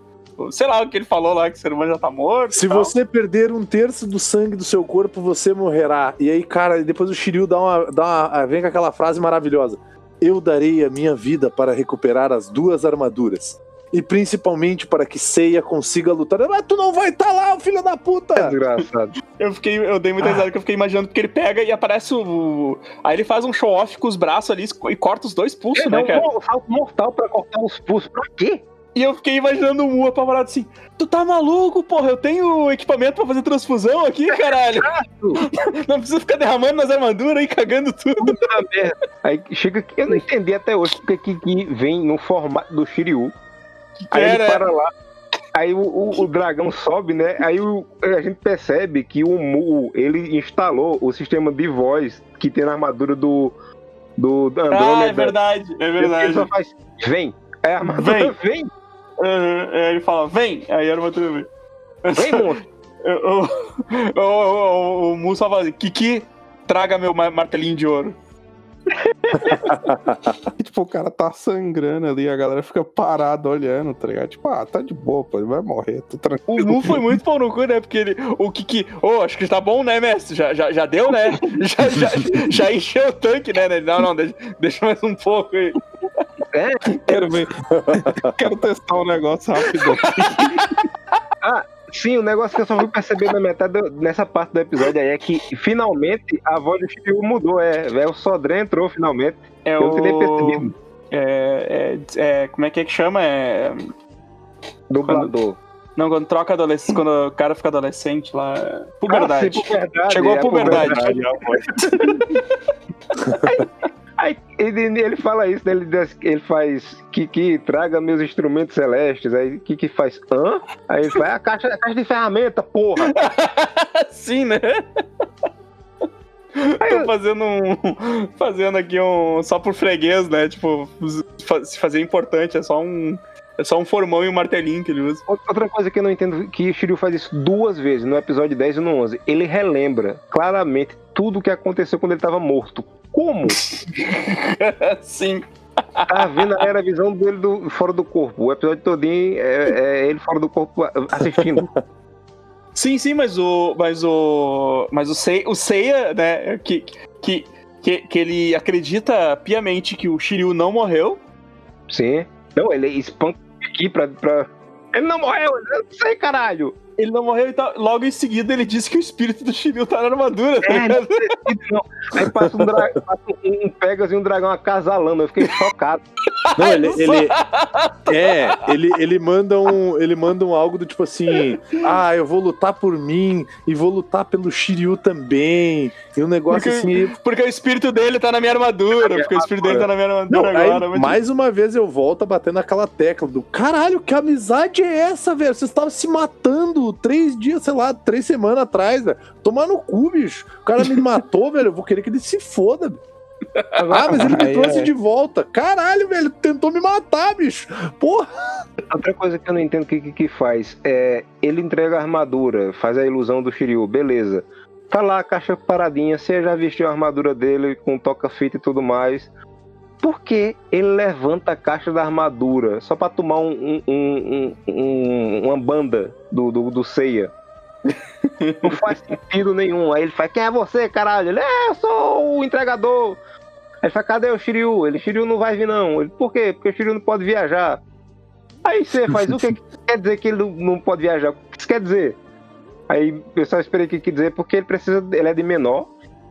Sei lá o que ele falou lá, que o ser humano já tá morto.
Se você perder um terço do sangue do seu corpo, você morrerá. E aí, cara, depois o Shiryu dá uma, dá uma- vem com aquela frase maravilhosa. Eu darei a minha vida para recuperar as duas armaduras. E principalmente para que Seiya consiga lutar. Mas tu não vai estar lá, filho da puta!
Desgraçado.
Eu fiquei, eu dei muita
Ah.
risada que eu fiquei imaginando porque ele pega e aparece o. Aí ele faz um show off com os braços ali e corta os dois pulsos, né, cara?
um salto mortal pra cortar os pulsos. Pra quê?
E eu fiquei imaginando o Mu apavorado assim: Tu tá maluco, porra? Eu tenho equipamento pra fazer transfusão aqui, caralho. Não precisa ficar derramando nas armaduras e cagando tudo.
Puta merda. Aí chega que eu não entendi até hoje porque que, que vem no formato do Shiryu. Aí ele
Era-
para lá. Aí o, o- o dragão sobe, né? Aí o- a gente percebe que o Mu, ele instalou o sistema de voz que tem na armadura do, do, do Andrômeda.
Ah, é verdade, é
Ele
verdade.
só faz, vem. Aí a armadura vem,
Aham, aí ele fala: Vem, aí a armadura vem.
vem, monstro.
O, o, o, o, o Mu só fala assim: Kiki, traga meu ma- martelinho de ouro.
E, tipo, o cara tá sangrando ali, a galera fica parada olhando, tá ligado? Tipo, ah, tá de boa, pô, ele vai morrer, tô
O
tranquilo.
Mu foi muito pau no cu, né? Porque ele, o Kiki, ô, acho que tá bom, né, mestre? Já, já, já deu, né? Já, já, já encheu o tanque, né? Ele, Não, não, deixa, deixa mais um pouco aí.
Quero ver. Quero testar um negócio rápido.
Sim, o negócio que eu só fui perceber na metade do- nessa parte do episódio aí é que finalmente a voz do Shiryu mudou. É, é o Sodré entrou finalmente.
É
Eu não nem
o.
percebido.
É, é, é, como é que é que chama? É,
Dublador.
não, quando troca adolescente, quando o cara fica adolescente lá. é Puberdade.
Ah, sim, puberdade.
Chegou a
é,
puberdade.
Aí ele, ele fala isso, né? ele, ele faz que, que traga meus instrumentos celestes. Aí que que faz? Hã? Aí ele faz a caixa, a caixa de ferramenta, porra.
Sim, né? Tô fazendo um. Fazendo aqui um. Só por freguês, né? Tipo, se fazer importante, é só um. É só um formão e um martelinho que ele usa.
Outra coisa que eu não entendo que o Shiryu faz isso duas vezes, no episódio 10 e no 11. Ele relembra claramente tudo o que aconteceu quando ele estava morto. Como?
Sim.
Tá vendo? Era a visão dele do, fora do corpo. O episódio todinho é, é ele fora do corpo assistindo.
Sim, sim, mas o. Mas o. Mas o Seiya, o Seiya né? Que, que, que, que ele acredita piamente que o Shiryu não morreu.
Sim. Não, ele espanca aqui pra, pra. Ele não morreu, eu não sei, caralho.
Ele não morreu e tal. Logo em seguida ele disse que o espírito do Shiryu tá na armadura, tá
É,
ligado?
não. Aí passa um, dra... passa um Pegas e um dragão acasalando. Eu fiquei chocado.
Não, ele, ele- é, ele, ele manda um, ele manda um algo do tipo assim, ah, eu vou lutar por mim e vou lutar pelo Shiryu também. E um negócio
Porque-
assim.
Porque o espírito dele tá na minha armadura. Porque o espírito dele tá na minha
Não,
armadura
aí,
agora. muito-
mais uma vez eu volto a bater naquela tecla do caralho, que amizade é essa, velho? Vocês estavam se matando três dias, sei lá, três semanas atrás, velho. Tomar no cu, bicho. O cara me matou, velho. Eu vou querer que ele se foda. bicho. Ah, mas ele me trouxe
é.
de volta. Caralho, velho. Tentou me matar, bicho. Porra.
Outra coisa que eu não entendo o que, que, que faz é ele entrega a armadura, faz a ilusão do Shiryu, beleza. Tá lá a caixa paradinha, você já vestiu a armadura dele com toca-fita e tudo mais. Por que ele levanta a caixa da armadura só pra tomar um- um- um- uma banda do, do, do Seiya? Não faz sentido nenhum. Aí ele faz, quem é você, caralho? Ele, é, eu sou o entregador. Aí ele fala, cadê o Shiryu? Ele, Shiryu não vai vir não. Ele, por quê? Porque o Shiryu não pode viajar. Aí você faz o que quer dizer que ele não- pode viajar? O que isso quer dizer? Aí eu só esperei que quer dizer porque ele precisa, ele é de menor,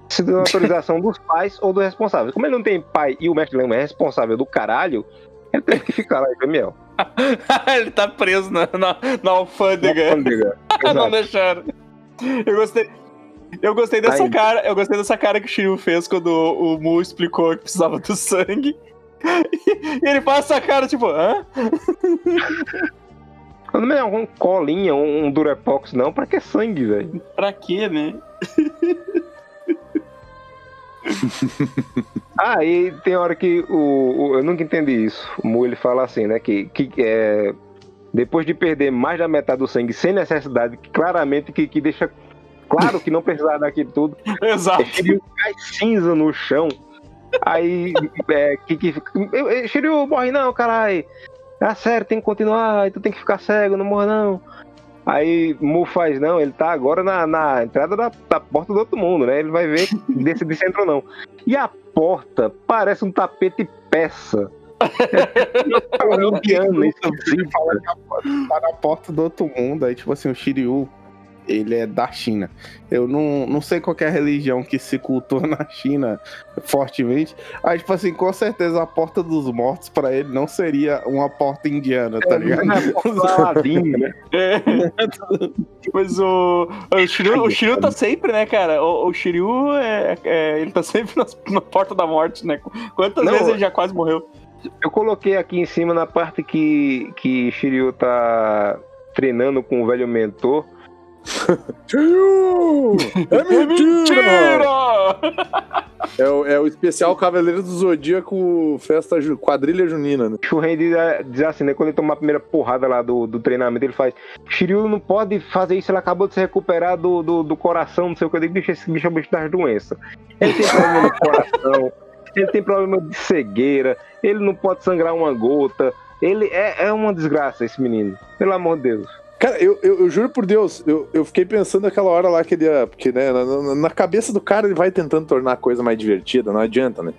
precisa da autorização dos pais ou do responsável. Como ele não tem pai e o mestre Lema é responsável do caralho, ele teve que ficar lá em Miel.
ele tá preso na, na, na alfândega. não
Exato.
deixaram. Eu gostei. Eu gostei dessa
Aí.
cara, eu gostei dessa cara que o Shiryu fez quando o, o Mu explicou que precisava do sangue. E ele faz essa cara, tipo, hã?
Quando não é um colinha, um, um Durepox, não, pra que sangue, velho?
Pra quê, né?
Ah, e tem hora que o, o- Eu nunca entendi isso. O Mu ele fala assim, né? Que, que é, depois de perder mais da metade do sangue sem necessidade, que claramente que, que deixa claro que não precisava daquilo tudo.
Exato.
Shiryu cai cinza no chão. Aí, é, que, que, Shiryu morre não, caralho. Ah, sério, tem que continuar, tu tem que ficar cego, não morre não. Aí Mu faz não, ele tá agora na, na entrada da, da porta do outro mundo, né? Ele vai ver decidir se entra ou não. E a porta parece um tapete peça. É Olimpiano,
Ele fala que a porta tá na porta do outro mundo. Aí, tipo assim, o Shiryu, ele é da China. Eu não, não sei qual que é a religião que se cultua na China fortemente. Aí, tipo assim, com certeza a porta dos mortos pra ele não seria uma porta indiana, tá ligado?
do Aladdin, né?
É. Mas o, o, Shiryu, o Shiryu tá sempre, né, cara? O, o Shiryu, é, é- ele tá sempre nas- na porta da morte, né? Quantas
Não,
vezes ele já quase morreu?
Eu coloquei aqui em cima na parte que, que Shiryu tá treinando com o velho mentor.
Shiryu! É mentira!
Mentira!
É o, é o especial Cavaleiro do Zodíaco Festa Ju- Quadrilha Junina, né?
Shurren diz, diz assim, né? Quando ele toma a primeira porrada lá do, do treinamento, ele faz. Shiryu não pode fazer isso, ele acabou de se recuperar do, do, do coração, não sei o que. Eu digo, bicho, esse bicho é o bicho das doenças. Ele tem problema no coração, ele tem problema de cegueira, ele não pode sangrar uma gota. Ele é, é uma desgraça, esse menino. Pelo amor de Deus.
Cara, eu, eu, eu juro por Deus, eu, eu fiquei pensando naquela hora lá que ele ia. Porque, né, na, na- na cabeça do cara ele vai tentando tornar a coisa mais divertida, não adianta, né?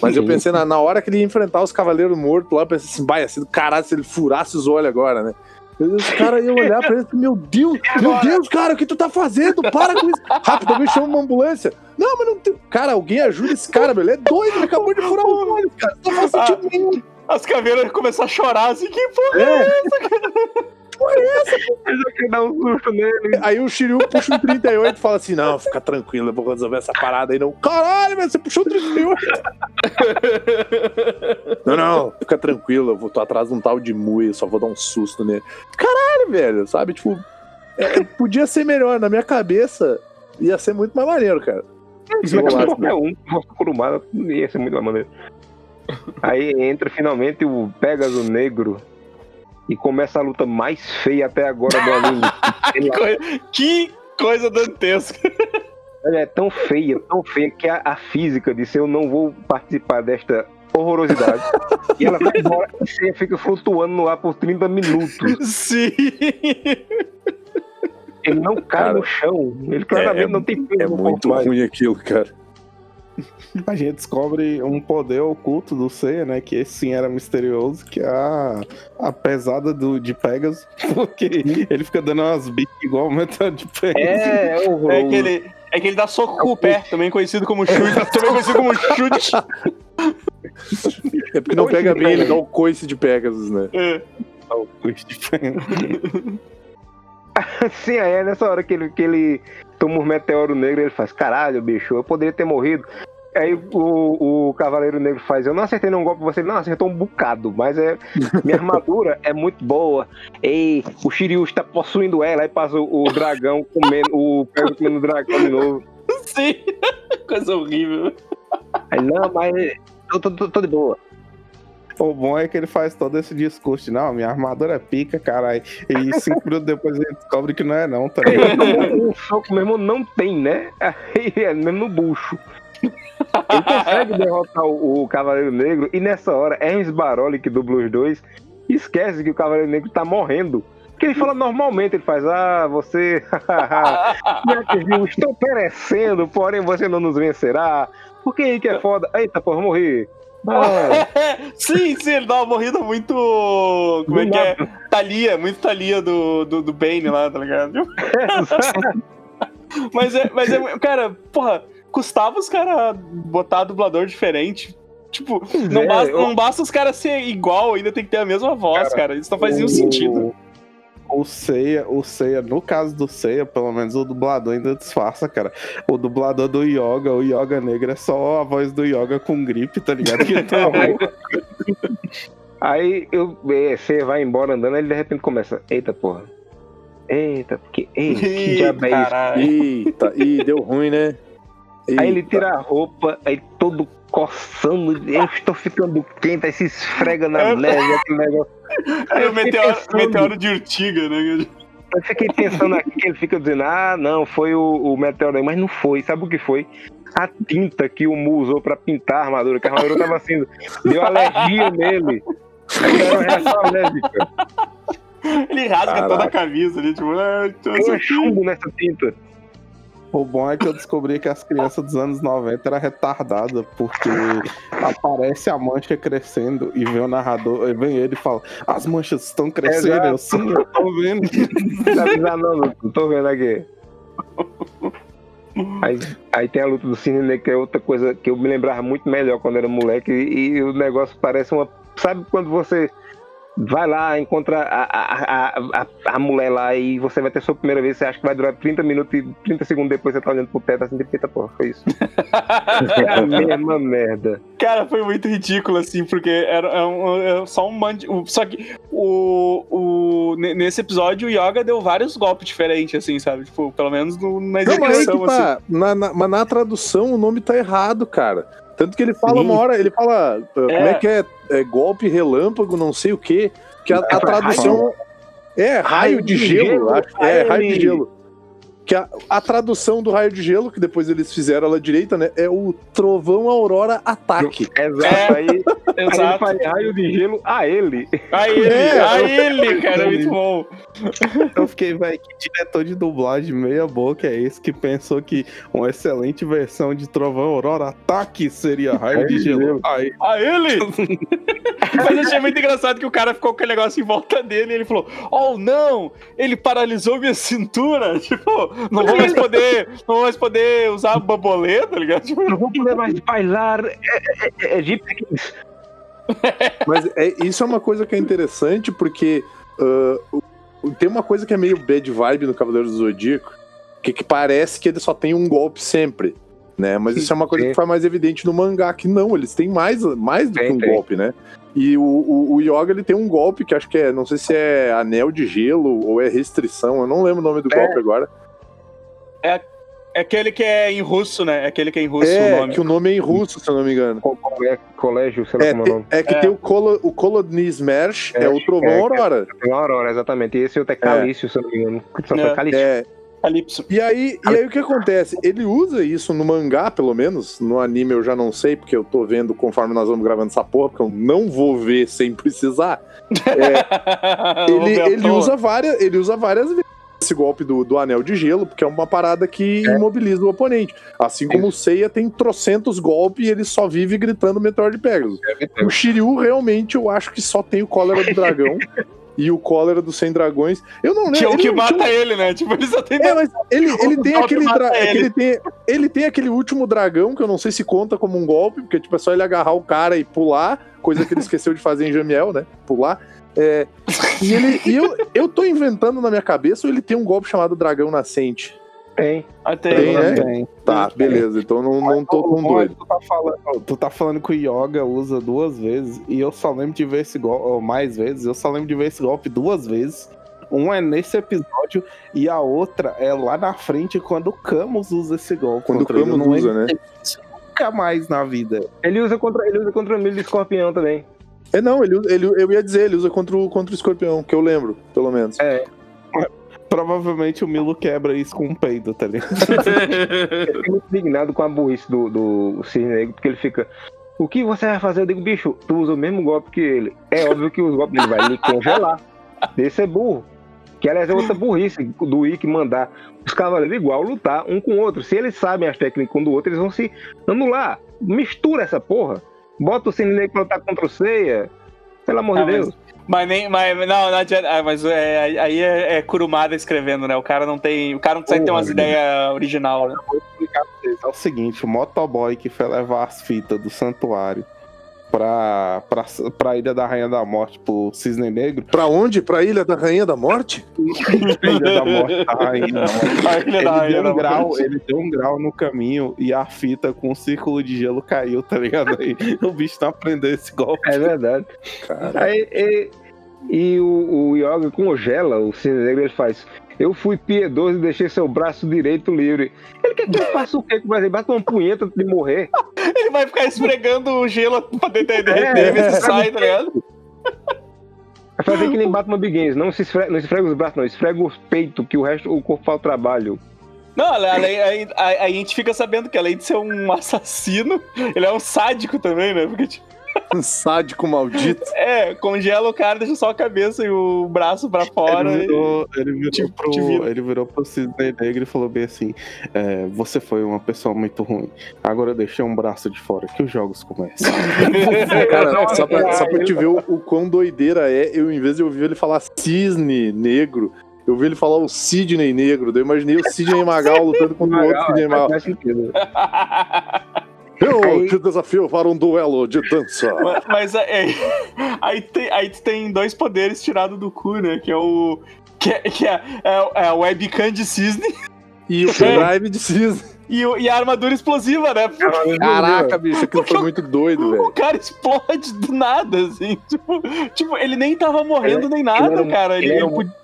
Mas eu pensei na, na hora que ele ia enfrentar os Cavaleiros Mortos lá, eu pensei assim, vai, assim, do caralho, se ele furasse os olhos agora, né? Os caras iam olhar pra ele e meu Deus, meu Deus, cara, o que tu tá fazendo? Para com isso. Rápido, alguém chama uma ambulância. Não, mas não tem. Cara, alguém ajuda esse cara, meu. Ele é doido, ele acabou de furar os olhos, cara. Não faz sentido nenhum.
As caveiras começam a chorar assim, que porra!
É.
Ele já quer dar um susto nele.
Aí o Shiryu puxa um 38 e fala assim: Não, fica tranquilo, eu vou resolver essa parada aí. Não, caralho, mas você puxou um 38. não, não, fica tranquilo, eu vou, tô atrás de um tal de Mui, eu só vou dar um susto nele. Caralho, velho, sabe? Tipo, é, podia ser melhor. Na minha cabeça, ia ser muito mais maneiro, cara. Se rolasse, né?
qualquer um, Kurumada, ia ser muito mais maneiro. Aí entra finalmente o Pegasus Negro e começa a luta mais feia até agora do anime.
Que coi- que coisa dantesca.
Ela é tão feia, tão feia que a, a física disse eu não vou participar desta horrorosidade. e ela vai embora e você fica flutuando no ar por 30 minutos.
Sim.
Ele não cai
Cara,
no chão. Ele claramente
é-
não tem peso
É muito
mais.
ruim aquilo, cara.
A gente descobre um poder oculto do Seiya, né? Que esse sim era misterioso, que é a, a pesada do, de Pegasus, porque ele fica dando umas bichas igual o metal de Pegasus.
É, horroroso.
É que ele, é que ele dá soco com o pé, também conhecido como chute. também conhecido como chute.
É porque não pega bem, ele dá o coice de Pegasus, né?
É.
o coice de Pegasus.
Sim, aí é nessa hora que ele, que ele toma um meteoro negro ele faz, caralho, bicho, eu poderia ter morrido. Aí o, o Cavaleiro Negro faz, eu não acertei nenhum golpe, você não acertou um bocado, mas é minha armadura é muito boa. Ei, o Shiryu está possuindo ela, aí passa o, o dragão comendo, o Pegasus comendo o dragão de novo.
Sim. Coisa horrível.
Aí, não, mas tô, tô, tô, tô de boa.
O bom é que ele faz todo esse discurso de, não, minha armadura é pica, caralho. E cinco minutos depois ele descobre que não é não, tá ligado?
um soco mesmo não tem, né? É mesmo no bucho. Ele consegue derrotar o, o Cavaleiro Negro e nessa hora Hermes Baroli, que dubla os dois, esquece que o Cavaleiro Negro tá morrendo. Porque ele fala normalmente, ele faz, ah, você estou perecendo, porém você não nos vencerá. Porque aí que é foda. Eita, porra, morri.
Sim, sim, ele dá uma morrida muito. Como é que é? Talia, muito Talia do, do, do Bane lá, tá ligado? Mas é, mas é. Cara, porra, custava os caras botar dublador diferente. Tipo, não,
é,
basta,
eu-
não basta os caras ser igual, ainda tem que ter a mesma voz, cara. Isso não faz nenhum sentido.
O Seiya, o Seiya, no caso do Seiya, pelo menos o dublador ainda disfarça, cara. O dublador do Yoga, o Yoga negro, é só a voz do Yoga com gripe, tá ligado? Que tá
Aí eu, é, você vai embora andando, aí ele de repente começa, eita porra. Eita, porque. Ei, que diabo é isso?
caralho.
Eita, ih, deu ruim, né?
Aí ele
Eita.
tira a roupa, aí todo coçando, eu estou ficando quente, aí se esfrega na
É.
neve, aquele negócio.
Aí o meteoro,
pensando-
meteoro de urtiga, né?
Eu fiquei pensando aqui ele fica dizendo, ah, não, foi o, o meteoro aí, mas não foi. Sabe o que foi? A tinta que o Mu usou pra pintar a armadura, que a armadura tava assim, deu alergia nele. Aí era uma reação alérgica.
Ele rasga
Caraca.
toda a camisa ali, tipo, ah, aqui.
chumbo nessa tinta.
O bom é que eu descobri que as crianças dos anos 90 eram retardadas, porque aparece a mancha crescendo e vem o narrador, e vem ele e fala: As manchas estão crescendo,
Exato.
eu sim, eu tô vendo.
Não vai avisar não, Luto, tô vendo aqui. Aí, aí tem a luta do Cine Negro, que é outra coisa que eu me lembrava muito melhor quando era moleque, e, e o negócio parece uma. Sabe quando você vai lá, encontra a, a, a, a, mulher lá e você vai ter sua primeira vez, você acha que vai durar 30 minutos e 30 segundos depois você tá olhando pro teto assim, eita porra, foi isso. É a mesma merda.
Cara, foi muito ridículo, assim, porque era, era um- era só um monte. Só que o, o, ne- nesse episódio o Yoga deu vários golpes diferentes, assim, sabe? Tipo, pelo menos no- na
Não, mas
execução, assim.
Na, na- mas na tradução o nome tá errado, cara. Tanto que ele fala
Sim.
uma hora, ele fala. uh, Como é que é? É golpe, relâmpago, não sei o quê. Que a, a
É,
tradução. É, raio de gelo. acho- É, raio de gelo. Que a, a tradução do raio de gelo, que depois eles fizeram ela direita, né? É o trovão aurora ataque.
Exato,
É,
aí, aí ele
Exato.
faz raio de gelo a ele.
A ele,
É,
a
eu-
ele, cara, é muito bom.
Eu fiquei, velho, que diretor de dublagem meia boca é esse que pensou que uma excelente versão de Trovão Aurora Ataque seria raio de gelo. Aí,
A ele! Mas eu achei muito engraçado que o cara ficou com aquele negócio em volta dele e ele falou: Oh, não! Ele paralisou minha cintura! Tipo, não vou mais poder, não vou mais poder usar a bambolê, tá ligado? Tipo,
Não vou poder mais bailar é, é, é, é Kings.
Mas é, isso é uma coisa que é interessante, porque o- tem uma coisa que é meio bad vibe no Cavaleiro do Zodíaco, que, que parece que ele só tem um golpe sempre. Né? Mas isso é uma coisa que fica mais evidente no mangá, que não, eles têm mais, mais do
Tem,
que um
tem.
golpe, né? E o, o, o Yoga ele tem um golpe que acho que é, não sei se é anel de gelo ou é restrição, eu não lembro o nome do
É.
golpe agora.
é aquele que é em russo, né? É aquele que é em russo o
é,
nome.
que o nome é em russo, se eu não me engano.
Cole- Colégio, sei lá
É,
como é o nome.
é que
É.
tem o, Colo, o Colony Smash, é,
É,
o Trovão
é,
Aurora.
Tem uma Aurora, exatamente. E esse outro é Calício, se eu não me engano. Só
É.
foi Calício.
É,
Calypso.
E aí, e aí o que acontece? Ele usa isso no mangá, pelo menos. No anime eu já não sei, porque eu tô vendo conforme nós vamos gravando essa porra, porque eu não vou ver sem precisar. É, ele, ele usa várias, ele usa várias vezes esse golpe do, do anel de gelo, porque é uma parada que imobiliza o oponente. Assim como o Seiya tem trocentos golpes e ele só vive gritando Meteor de Pegasus. O Shiryu, realmente, eu acho que só tem o cólera do dragão e o cólera dos 100 dragões. Eu não lembro.
Que é o que mata
tinha
ele, né? Tipo, ele só tem.
É, mas ele, ele tem aquele. dra-
ele.
Ele tem, ele tem aquele último dragão, que eu não sei se conta como um golpe, porque tipo, é só ele agarrar o cara e pular, coisa que ele esqueceu de fazer em Jamiel, né? Pular. É, e ele, e eu, eu tô inventando na minha cabeça ou ele tem um golpe chamado Dragão Nascente?
Tem.
Até
Tem, né?
Tem.
Tá, beleza. Então não, não tô com doido.
Tu tá, falando, tu tá falando que o Yoga usa duas vezes e eu só lembro de ver esse golpe, ou mais vezes, eu só lembro de ver esse golpe duas vezes. Um é nesse episódio e a outra é lá na frente quando o Camus usa esse golpe.
Quando o Camus
não
usa, né?
Nunca mais na vida.
Ele usa contra, ele usa contra o milho escorpião também.
É, não, ele, ele, eu ia dizer, ele usa contra o, contra o escorpião, que eu lembro, pelo menos.
É.
Provavelmente o Milo quebra isso com um peido, tá ligado?
Eu fico muito indignado com a burrice do, do Cisne Negro, porque ele fica. O que você vai fazer? Eu digo, bicho, tu usa o mesmo golpe que ele. É óbvio que os golpes dele vai lhe congelar. Esse é burro. Que aliás é outra burrice do Ikki mandar os cavaleiros igual lutar um com o outro. Se eles sabem as técnicas um do outro, eles vão se anular. Mistura essa porra. Bota o Cisne Negro pra lutar contra o Seiya. Pelo amor
Ah,
de Deus.
Mas nem. Mas, não, não adianta. Ah, mas é, aí é, é Kurumada escrevendo, né? O cara não tem. O cara não consegue ter umas ideias original, né?
É o seguinte, o motoboy que foi levar as fitas do santuário pra, pra, pra Ilha da Rainha da Morte pro Cisne Negro.
Pra onde? Pra Ilha da Rainha da Morte?
Ilha da Morte, da Rainha da Morte.
A ilha
Ele
da
deu, um grau,
Morte.
ele deu um grau no caminho e a fita com um círculo de gelo caiu, tá ligado? Aí o bicho não aprendeu esse golpe.
É verdade. Aí, e, e o, o Yoga congela, o Cisne Negro, ele faz. Eu fui piedoso e deixei seu braço direito livre. Ele quer que eu faça o quê com o Brasil? Bata uma punheta antes de morrer.
Ele vai ficar esfregando o gelo pra tentar
É,
derreter, ver se
é.
sai, tá ligado?
Vai fazer que nem Batman Begins. Não se esfrega, não esfrega os braços, não. Esfrega os peitos, que o resto, o corpo faz o trabalho.
Não, além, aí, aí a gente fica sabendo que além de ser um assassino, ele é um sádico também, né? Porque, tipo,
sádico maldito.
é, congela o cara, deixa só a cabeça e o braço pra fora.
Ele
e-
virou, ele virou,
te-
pro, ele virou pro Cisne Negro e falou bem assim: é, Você foi uma pessoa muito ruim. Agora eu deixei um braço de fora, que os jogos começam.
Cara, só pra, só pra te ver o, o quão doideira é, eu, em vez de ouvir ele falar cisne negro, eu ouvi ele falar o Sidney negro. daí Eu imaginei o Sidney Magal lutando contra o outro Sidney Magal. Eu
Aí-
te desafio para um duelo de dança.
Mas, mas é, aí, tem, aí tem dois poderes tirados do cu, né? Que é o. Que é, que é, é, é a webcam de cisne
E o pendrive de cisne.
e, o- e a armadura explosiva, né? Porque
Caraca, bicho, aquilo foi muito doido,
o
velho.
cara explode do nada, assim. Tipo, tipo ele nem tava morrendo nem nada,
ele era um-
cara. Ele,
ele era
ele
um-
podia-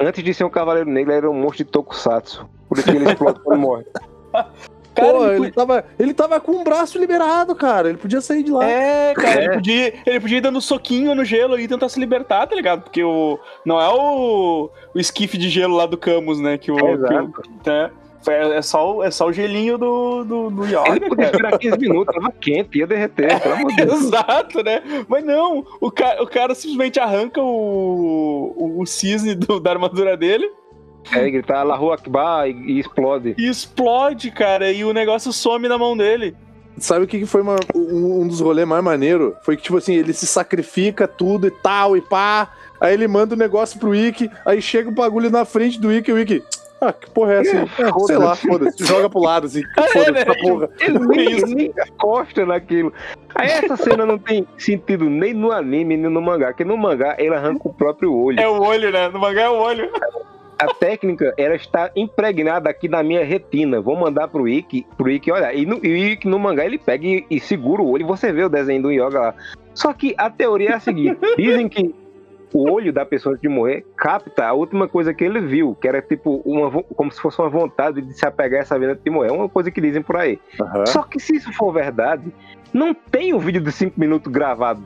Antes de ser um Cavaleiro Negro, ele era um monstro de Tokusatsu. Por isso que ele explode quando morre.
cara,
Pô,
ele
ele tava, ele tava com o braço liberado, cara. Ele podia sair de lá.
É, cara,
É.
Ele, podia, ele podia ir dando soquinho no gelo e tentar se libertar, tá ligado? Porque o. Não é o, o esquife de gelo lá do Camus, né? Que o. que o-
Exato.
né? É, é só, o- é só o gelinho do, do, do Yoga,
Ele podia esperar 15 minutos, tava quente, ia derreter, pelo amor de Deus.
Exato, né? Mas não, o cara, o cara simplesmente arranca o, o, o cisne do- da armadura dele
É, gritar Allahu Akbar e, e explode.
e explode, cara, e o negócio some na mão dele.
Sabe o que foi uma- um, um dos rolês mais maneiro? Foi que, tipo assim, ele se sacrifica tudo e tal, e pá. Aí ele manda o negócio pro Ikki, aí chega o bagulho na frente do Ikki e o Ikki. Ah, que porra é essa? Ah, sei lá, foda-se. Joga pro lado, assim. Foda-se
né?
essa porra.
Ele nem,
Isso.
nem encosta naquilo. Aí essa cena não tem sentido nem no anime, nem no mangá. Porque no mangá ele arranca o próprio olho.
É o olho, né? No mangá é o olho.
A técnica, ela está impregnada aqui na minha retina. Vou mandar pro Ikki, pro Ikki olhar. E, no, e o Ikki no mangá ele pega e, e segura o olho e você vê o desenho do Yoga lá. Só que a teoria é a seguinte: dizem que o olho da pessoa antes de morrer capta a última coisa que ele viu, que era tipo uma, como se fosse uma vontade de se apegar a essa vida antes de morrer. É uma coisa que dizem por aí.
Aham.
Só que se isso for verdade, não tem o vídeo de 5 minutos gravado.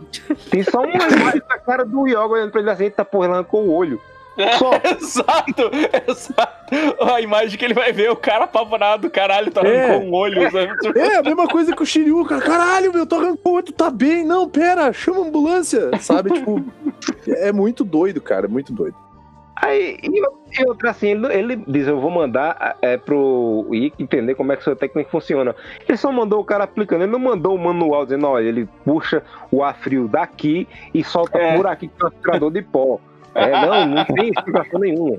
Tem só uma imagem da cara do Yoga olhando pra ele assim, tá porra, ele arrancou o olho.
Exato, exato. A imagem que ele vai ver, o cara apavorado, caralho, tá
É.
arrancou um olho, sabe? Tipo,
É, a mesma coisa que o Shiryu, cara. Caralho, meu, tu arrancou o olho, tu tá bem. Não, pera, chama a ambulância. Sabe, tipo, é muito doido, cara, é muito doido.
Aí, e, outra assim, ele, ele diz, eu vou mandar é, pro Ike entender como é que sua técnica funciona. Ele só mandou o cara aplicando, ele não mandou o manual dizendo, olha, ele puxa o ar frio daqui e solta
É.
por aqui com o aspirador de pó. É, não, não tem explicação nenhuma.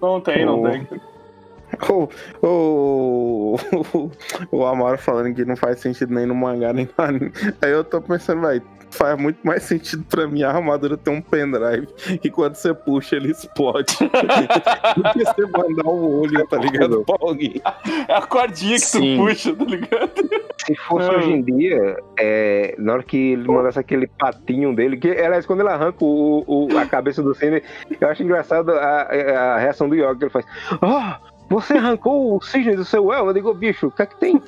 Não tem, não
Oh.
tem.
O, o, o Amaro falando que não faz sentido nem no mangá nem no anime. Aí eu tô pensando, vai, faz muito mais sentido pra mim a armadura ter um pendrive e quando você puxa ele explode. Do que você mandar o olho, tá ligado? Pra alguém.
É a cordinha que
Sim.
tu puxa, tá ligado?
Se fosse hoje em dia, é, na hora que ele mandasse aquele patinho dele, que aliás, quando ele arranca o, o- a cabeça do Cine, eu acho engraçado a, a reação do Yoga, que ele faz. Ah, você arrancou o cisne do seu elmo? Eu digo, bicho, o que é que tem?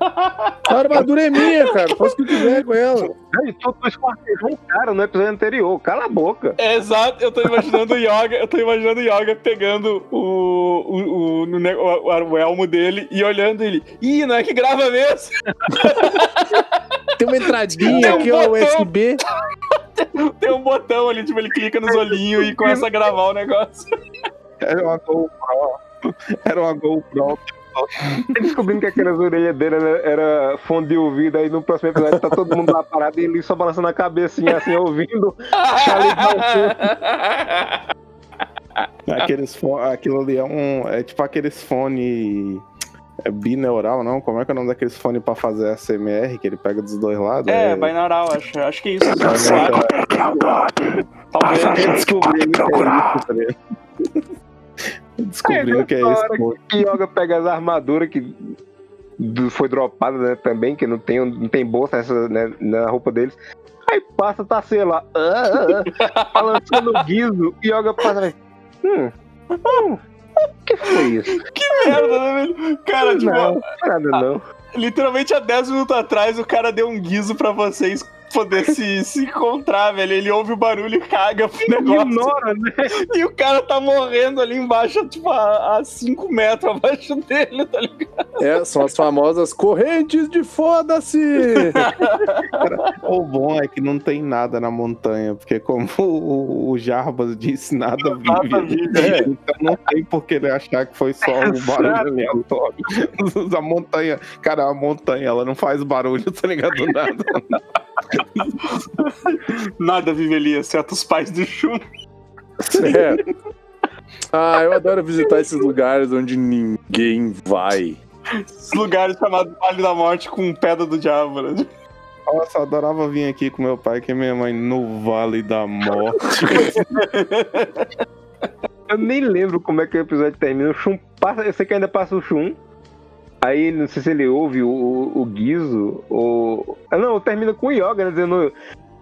A armadura é minha, cara. Faça o que eu quiser com ela.
Aí tu, tu esquartejou um cara no episódio anterior, cala a boca.
É exato, eu tô imaginando o Yoga, eu tô imaginando o Yoga pegando o, o, o, o, o elmo dele e olhando ele. Ih, não é que grava mesmo?
Tem uma entradinha
Tem um
aqui, ó,
botão.
USB.
Tem um botão ali, tipo, ele clica nos olhinhos e começa a gravar o negócio.
Era uma GoPro. Era uma GoPro.
Descobrindo que aquelas orelhas dele era, era fone de ouvido, aí no próximo episódio tá todo mundo lá parado e ele só balançando a cabecinha assim, ouvindo.
Aqueles aquilo ali é um. É tipo aqueles fone. É bineural, não? Como é que é o nome daqueles fones pra fazer SMR que ele pega dos dois lados?
É, binaural, acho, acho que é isso. Talvez.
Que é isso, tá ligado? Descobrindo que é isso.
que Yoga pega as armaduras que foi dropada né, também, que não tem, não tem bolsa essa, né, na roupa deles. Aí passa, tá sei lá, ah, ah, ah, balançando o guiso, e Yoga passa. Hum, hum, que foi isso?
merda, né, velho? Cara, tipo,
Não, nada não.
literalmente há 10 minutos atrás o cara deu um guizo pra vocês poder se, se encontrar, velho. Ele ouve o barulho e caga pro negócio.
Ignora, né?
E o cara tá morrendo ali embaixo, tipo, a 5 metros abaixo dele, tá ligado?
É, são as famosas correntes de foda-se.
O bom é que não tem nada na montanha, porque como o, o Jarbas disse, nada vive.
Nada vive, é.
Então não tem por que ele achar que foi só um barulho aleatório. A montanha, cara, a montanha, ela não faz barulho, tá ligado? Nada.
Nada vive ali, exceto os pais do Shun.
É. Ah, eu adoro visitar esses lugares onde ninguém vai.
Esses lugares chamados Vale da Morte com pedra do diabo, né?
Nossa, eu adorava vir aqui com meu pai, que é minha mãe, no Vale da Morte.
Eu nem lembro como é que o episódio termina. O Shun passa, eu sei que ainda passa o Shun. Aí não sei se ele ouve o, o, o Guizo ou. Ah, não, termina com o Yoga, né? Dizendo.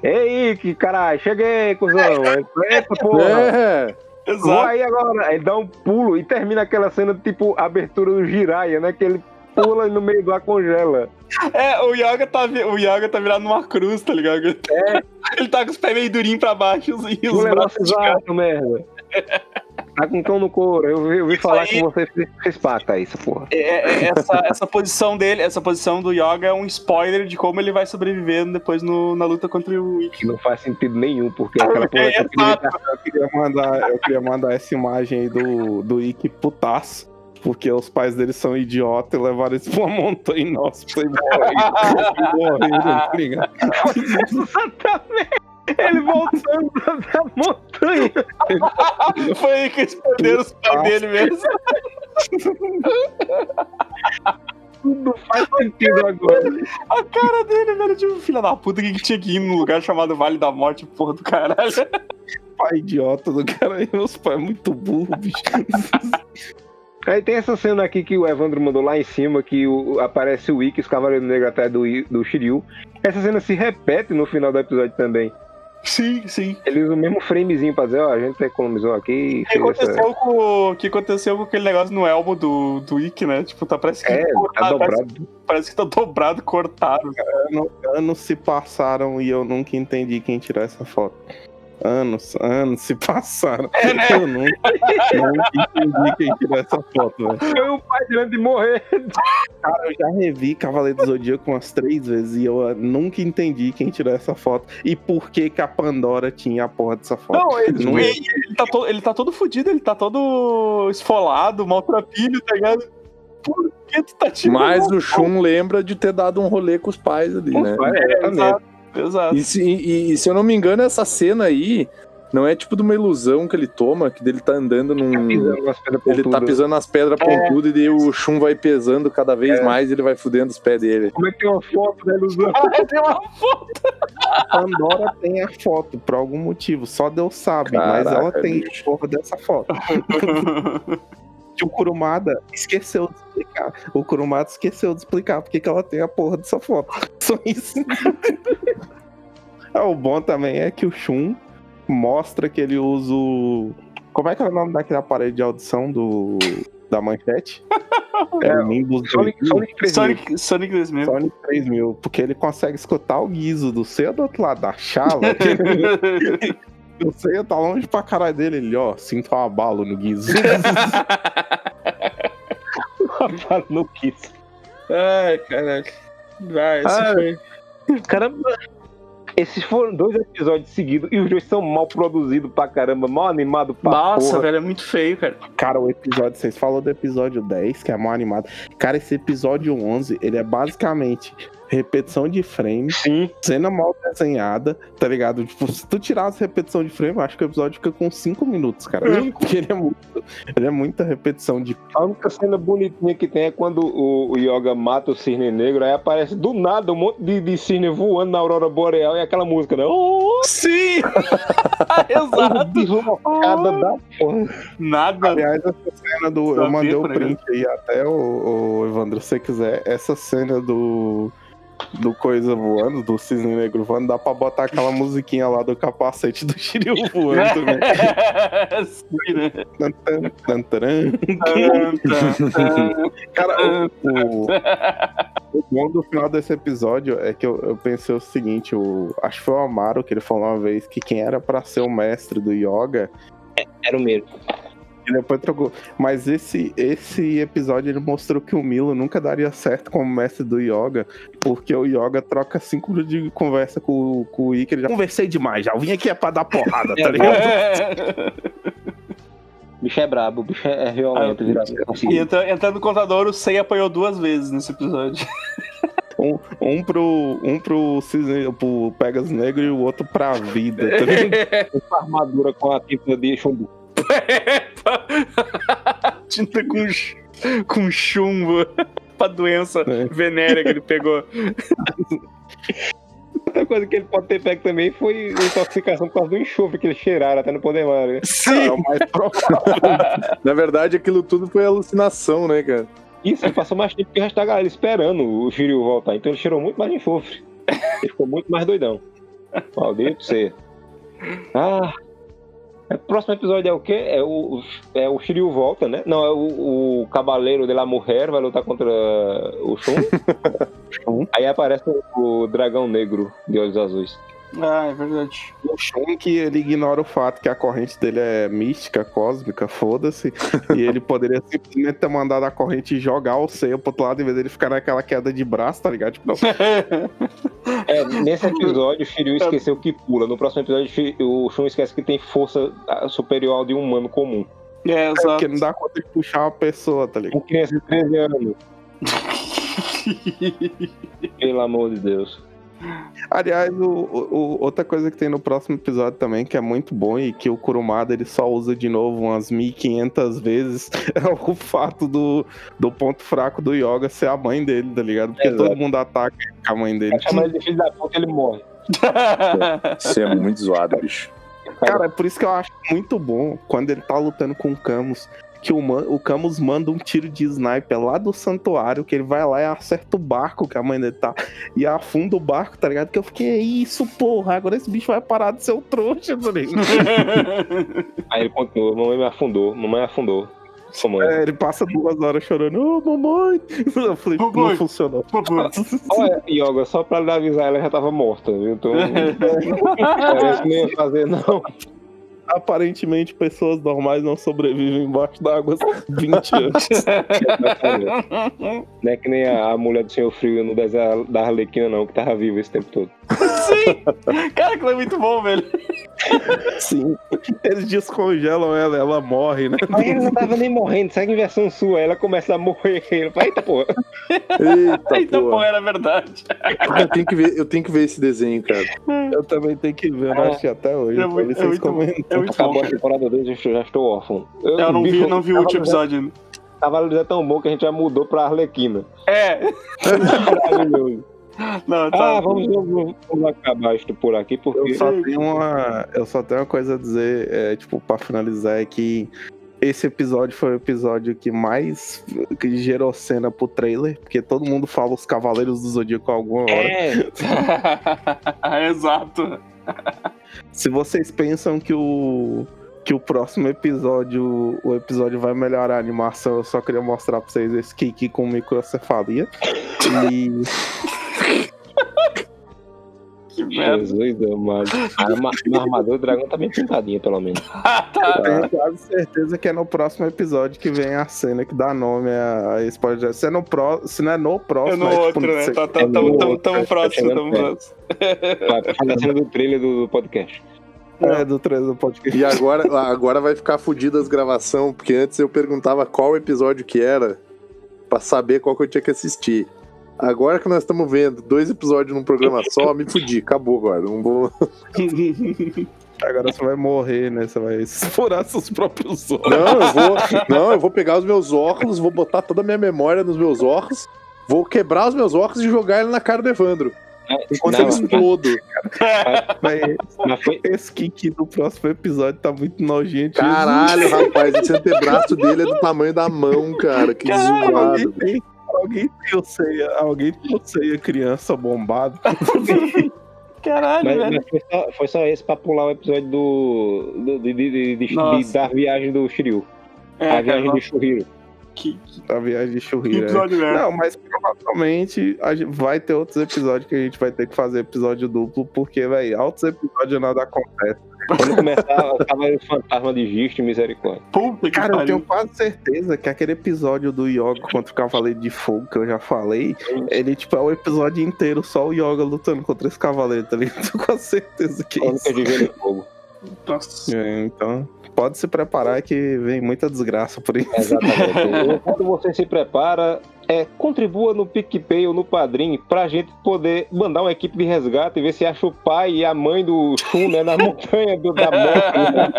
Ei, que caralho, cheguei, cuzão. Eita porra.
É.
Vou
Exato.
aí agora. Aí dá um pulo e termina aquela cena tipo abertura do Jiraiya, né? Que ele pula e no meio do ar congela.
É, o Yoga tá, vi- o Yoga tá virado numa cruz, tá ligado?
É.
Ele tá com os pés meio durinhos pra baixo e os braços
exato, merda. Tá com cão no couro. Eu ouvi, eu ouvi falar
aí.
que você fez, pacta isso, porra.
É, é, essa, essa posição dele, essa posição do Yoga é um spoiler de como ele vai sobreviver depois no- na luta contra o Ikki.
Que não faz sentido nenhum, porque aquela porra.
É, exato.
Eu queria mandar, eu queria mandar essa imagem aí do, do Ikki putaço. Porque os pais dele são idiotas e levaram isso pra uma montanha inóspita e morreram. morreram, tá ligado?
Exatamente. Ele voltando da montanha.
Foi aí que eles perderam os pais dele mesmo.
Tudo faz sentido agora.
A cara dele, velho, tipo, filha da puta que tinha que ir num lugar chamado Vale da Morte, porra do caralho.
Pai idiota do cara aí, meus pais muito burros, bicho.
Aí tem essa cena aqui que o Evandro mandou lá em cima, que o- aparece o Ikki, os Cavaleiros Negros atrás do, do Shiryu. Essa cena se repete no final do episódio também.
Sim, sim.
Ele usa o mesmo framezinho pra dizer, ó, a gente economizou aqui.
O que
fez essa-
aconteceu, com, o que aconteceu com aquele negócio no elmo do, do Ikki, né? Tipo, tá, parece que
É, tá
cortado, parece,
dobrado.
parece que tá dobrado, cortado.
Anos, anos se passaram e eu nunca entendi quem tirou essa foto. Anos, anos se passaram.
É, né?
Eu nunca, nunca entendi quem tirou essa foto, velho.
Foi o pai dele de morrer.
Cara, eu já revi Cavaleiro do Zodíaco umas três vezes e eu ah, nunca entendi quem tirou essa foto e por que que a Pandora tinha a porra dessa foto.
Não, ele,
Não-
ele, ele tá todo, ele tá todo fudido, ele tá todo esfolado, maltrapilho, tá ligado? Por que tu tá tirando?
Mas o Shun lembra de ter dado um rolê com os pais ali, né?
É, exato, exato.
E se, e- e se eu não me engano, essa cena aí não é tipo de uma ilusão que ele toma, que dele tá andando num. Ele tá pisando nas pedras pontudas e daí o Shun vai pesando cada vez mais e ele vai fudendo os pés dele.
Como é que tem uma foto da ilusão?
Tem uma
A Pandora tem a foto por algum motivo, só Deus sabe, mas ela
Caraca,
tem
bicho.
porra dessa foto. que o Kurumada esqueceu de explicar. O Kurumada esqueceu de explicar porque que ela tem a porra dessa foto. Só isso. ah, o bom também é que o Shun mostra que ele usa o. Como é que é o nome daquele aparelho de audição do da manchete? É o Nimbus
Sonic,
2000.
Sonic 3000.
Sonic, Sonic 2000.
Sonic 3000, porque ele consegue escutar o guizo do Seiya do outro lado da chala. o Seiya tá longe pra caralho dele. Ele, ó, sinto um abalo no guizo.
Fala no Kiss.
Ai, caralho. Vai, isso
Ah,
foi.
Caramba, esses foram dois episódios seguidos e os dois são mal produzidos pra caramba, mal animado pra
Nossa,
porra.
velho, é muito feio, cara.
Cara, o episódio, vocês falaram do episódio 10, que é mal animado. Cara, esse episódio 11, ele é basicamente repetição de frame,
Sim,
cena mal desenhada, tá ligado? Tipo, se tu tirar as repetição de frame, eu acho que o episódio fica com 5 minutos, cara. Porque ele é muito, ele é muita repetição de
a única cena bonitinha que tem é quando o, o Yoga mata o cisne negro, aí aparece do nada um monte de, de cisne voando na aurora boreal e aquela música, né? Oh,
Sim! Exato.
deslocada da porra.
Nada.
Aliás, essa cena do.
Só
Eu mandei o
tá
print aí até, o, o Evandro, se você quiser. Essa cena do. Do coisa voando, do cisne negro voando, dá pra botar aquela musiquinha lá do capacete do Shiryu voando, né?
Sim, né?
Cara, o, o, o bom do final desse episódio é que eu, eu pensei o seguinte: o, acho que foi o Amaro que ele falou uma vez que quem era pra ser o mestre do yoga
Era o mesmo.
E depois trocou. Mas esse, esse episódio ele mostrou que o Milo nunca daria certo como mestre do Yoga, porque o Yoga troca cinco minutos de conversa com, o- com o Ike. Ele já conversei demais, já eu vim aqui é pra dar porrada, tá ligado?
O bicho é brabo, o bicho é violento, virado.
E entra- entrando no contador, o Sei apanhou duas vezes nesse episódio.
Um, um pro, um pro, cisne, pro Pegas Negro e o outro pra vida, tá ligado?
Armadura com a tinta de chumbo.
Tinta com, ch- com chumbo. pra doença
É.
venérea que ele pegou.
Outra coisa que ele pode ter pego também foi intoxicação por causa do enxofre que eles cheiraram até no poder mais. Né?
Provável.
Na verdade, aquilo tudo foi alucinação, né, cara?
Isso, ele passou mais tempo que o resto da galera esperando o Shiryu voltar. Então ele cheirou muito mais de enxofre. Ele ficou muito mais doidão. Maldito ser. Ah. O próximo episódio é o quê? É o, é o Shiryu volta, né? Não, é o, o Cavaleiro de la Mujer vai lutar contra o Shun.
Shun.
Aí aparece o Dragão Negro de olhos azuis.
Ah, é verdade.
O Shun que ele ignora o fato que a corrente dele é mística, cósmica, foda-se. e ele poderia simplesmente ter mandado a corrente jogar o Seiya pro outro lado em vez dele ficar naquela queda de braço, tá ligado? Tipo, não,
É, nesse episódio o Shiryu esqueceu que pula. No próximo episódio o Shun esquece que tem força ah, superior ao de um humano comum.
É,
porque
exato.
não dá conta de puxar uma pessoa, tá ligado?
Com criança de 13 anos. Pelo amor de Deus.
Aliás, o, o- outra coisa que tem no próximo episódio também, que é muito bom e que o Kurumada ele só usa de novo umas 1500 vezes, é o fato do, do ponto fraco do Yoga ser a mãe dele, tá ligado? Porque
Exato.
todo mundo ataca a mãe dele.
Vai chamar ele de filho da puta ele morre.
Isso é muito zoado, bicho.
Cara, é por isso que eu acho muito bom quando ele tá lutando com o Camus. Que o, man- o Camus manda um tiro de sniper lá do santuário, que ele vai lá e acerta o barco que a mãe dele tá. E afunda o barco, tá ligado? Que eu fiquei, é isso, porra, agora esse bicho vai parar de ser o trouxa, tá?
Aí ele continua, mamãe me afundou, mamãe afundou.
É, ele passa duas horas chorando, ô mamãe. Eu falei, não
Mamãe.
funcionou.
Por favor.
Olha, Yoga, só pra lhe avisar, ela já tava morta, viu? Então, parece que não ia fazer, não.
Aparentemente, pessoas normais não sobrevivem embaixo d'água 20 anos.
Não é que nem a, a mulher do Senhor Frio no desenho da Arlequina, não, que tava viva esse tempo todo.
Sim! Cara, aquilo é muito bom, velho.
Sim. Eles descongelam ela, ela morre, né?
Mas ela não tava nem morrendo, segue em versão sua, ela começa a morrer. Ele fala, eita porra.
Eita,
Eita,
porra.
pô, era verdade.
Eu, tenho que ver, eu tenho que ver esse desenho, cara.
Eu também tenho que ver, eu não assisti até hoje.
É muito-
ver
é
vocês
muito bom. É muito bom.
Acabou a
cara.
temporada 2 eu já estou órfão.
Eu não vi, não vi o último episódio ainda.
Cavaleiros é tão bom que a gente já mudou pra Arlequina.
É.
Maravilhoso.
Não, tá.
Ah, vamos, vamos, vamos acabar isto por aqui,
Eu
porque.
só tenho uma, eu só tenho uma coisa a dizer, é, tipo, pra finalizar, é que esse episódio foi o episódio que mais que gerou cena pro trailer, porque todo mundo fala os Cavaleiros do Zodíaco alguma hora.
É,
Exato.
Se vocês pensam que o que o próximo episódio, o episódio vai melhorar a animação, eu só queria mostrar pra vocês esse Kiki com microcefalia. E
Que merda.
Jesus amado. A arma- a armadura do dragão tá bem pintadinha, pelo menos.
Ah, tá.
tenho quase certeza que é no próximo episódio que vem a cena que dá nome a, a esse podcast. Se, é no pró, se não é no
É
próximo,
no
é, tipo,
outro, né? Tá, tá,
é no
tamo, tamo,
outro,
tamo
tá
próximo, tamo próximo.
A cena do trailer do, do podcast.
é do 3 do podcast.
E agora, agora vai ficar fodido as gravações, porque antes eu perguntava qual episódio que era pra saber qual que eu tinha que assistir. Agora que nós estamos vendo dois episódios num programa só, me fudi, acabou agora. Não vou.
Agora você vai morrer, né? Você vai furar seus próprios olhos.
Não, eu vou. Não, eu vou pegar os meus óculos, vou botar toda a minha memória nos meus óculos, vou quebrar os meus óculos e jogar ele na cara do Evandro. Enquanto
Não,
ele explodo.
Mas
Mas foi,
esse Kiki do próximo episódio tá muito nojento.
Caralho, rapaz, esse antebraço dele é do tamanho da mão, cara. Que
Caralho,
zoado.
Alguém tem o ceia, alguém tem o ceia criança bombado.
Caralho,
mas,
velho.
mas foi, só, foi só esse pra pular o episódio do. do de, de, de- da viagem do Shiryu.
É,
a
cara,
viagem
nossa,
de Shuriro.
Que, que,
A viagem de
que
churrira.
episódio merda.
Não, mas provavelmente a gente vai ter outros episódios que a gente vai ter que fazer episódio duplo, porque, velho, altos episódios nada acontece.
Quando começar o Cavaleiro Fantasma de Gisto e Misericórdia.
Puta que
Cara, eu
pariu.
tenho quase certeza que aquele episódio do Yoga contra o Cavaleiro de Fogo que eu já falei, ele, tipo, é o episódio inteiro só o Yoga lutando contra esse cavaleiro, tá ligado? Tô com certeza que é isso.
Crônicas de Gelo e Fogo.
Nossa.
É, então, pode se preparar que vem muita desgraça por aí.
Exatamente. Quando você se prepara, é, contribua no PicPay ou no Padrim pra gente poder mandar uma equipe de resgate e ver se acha o pai e a mãe do Shun né, na montanha do, da morte. Né?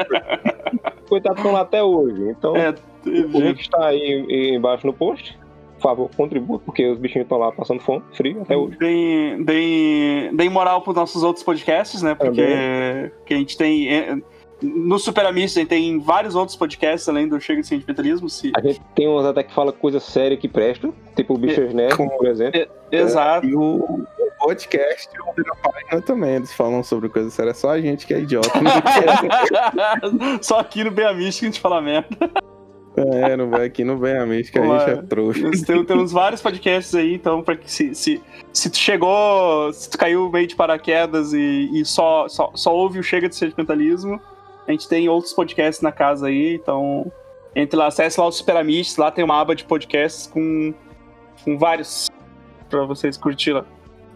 Coitados estão lá até hoje. Então,
É,
o link está aí em- embaixo no post. Por favor, contribua, porque os bichinhos estão lá passando fome, frio até hoje.
Deem, deem, deem moral pros nossos outros podcasts, né? Porque que a gente tem. É, No Super Amisto, a gente tem vários outros podcasts além do Chega de Sentimentalismo. Se...
A gente tem uns até que fala coisa séria que presta, tipo o Bichos Nerd, por exemplo.
Exato.
E o, o podcast e o Vira Página também, eles falam sobre coisas sérias, só a gente que é idiota.
Só aqui no Bem Amisto que a gente fala merda.
é, não vai aqui, não vem a mente, que a gente é trouxa.
Nós temos, vários podcasts aí, então, pra que se, se, se tu chegou, se tu caiu meio de paraquedas e, e só, só, só ouve o Chega de Sentimentalismo, a gente tem outros podcasts na casa aí, então entre lá, acesse lá o Super Amish, lá tem uma aba de podcasts com, com vários pra vocês curtir lá.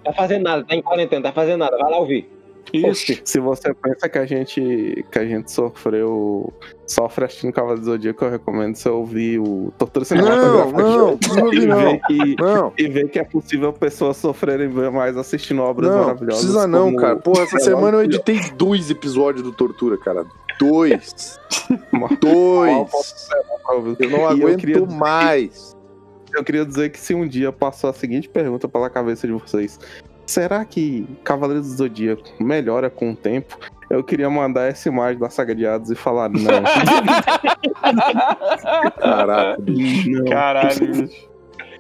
Tá fazendo nada, tá em quarentena, tá fazendo nada, vai lá ouvir.
Isso.
Se você pensa que a gente que a gente sofreu, sofre assistindo Cavaleiro do Zodíaco, eu recomendo você ouvir o Tortura
Não,
Cinematográfica
não, não ouvi,
e
não.
ver que
Não,
e ver que é possível pessoas sofrerem mais assistindo obras
não,
maravilhosas.
precisa não,
como-
cara. Pô, essa semana eu editei dois episódios do Tortura, cara. Dois. Dois. Eu não
E eu
aguento
queria
mais.
Eu queria dizer que se um dia passou a seguinte pergunta pela cabeça de vocês: será que Cavaleiros do Zodíaco melhora com o tempo? Eu queria mandar essa imagem da saga de Hades e falar não.
Caraca, bicho.
não.
Caralho, bicho.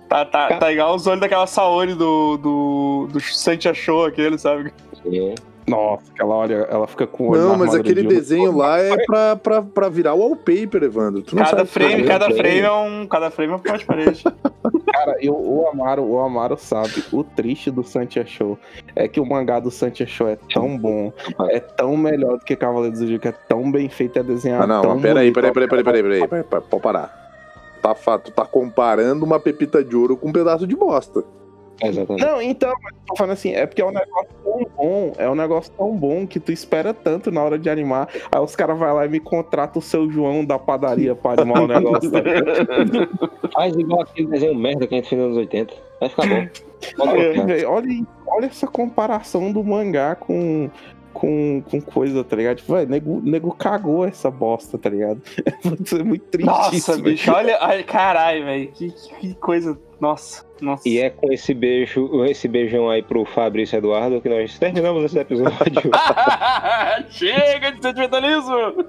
Tá, tá, tá igual os olhos daquela Saori do, do, do Santia Show, aquele, sabe?
É.
Nossa, aquela olha, ela fica com o olho
Não, mas aquele
de Uma.
desenho lá é pra, pra, pra virar wallpaper, Evandro. Tu não
Cada
sabe
frame, cada frame é um. Cada frame é um de parede.
Cara, eu, o Amaro, o Amaro sabe, o triste do Santia Show é que o mangá do Santia Show é tão bom, é tão melhor do que Cavaleiro do Zodíaco, é tão bem feito, é desenhado
Ah, não,
tão
mas peraí, peraí, peraí, peraí, peraí, peraí, peraí, pode parar. Tá, fa- tu tá comparando uma pepita de ouro com um pedaço de bosta.
Exatamente.
Não, então, mas eu tô falando assim, é porque é um negócio tão bom, é um negócio tão bom que tu espera tanto na hora de animar, aí os caras vão lá e me contratam o seu João da padaria pra animar o negócio. tá?
Faz igual aquele desenho merda que a gente fez nos anos 80. Vai ficar bom.
Olha, olha, olha essa comparação do mangá com, com, com coisa, tá ligado? Tipo, velho, nego, nego cagou essa bosta, tá ligado? Isso é muito triste.
Nossa,
isso,
bicho, olha. Ai, caralho, velho. Que, que coisa. Nossa, nossa.
E é com esse beijo, esse beijão aí pro Fabrício Eduardo que nós terminamos esse episódio.
Chega de sentimentalismo!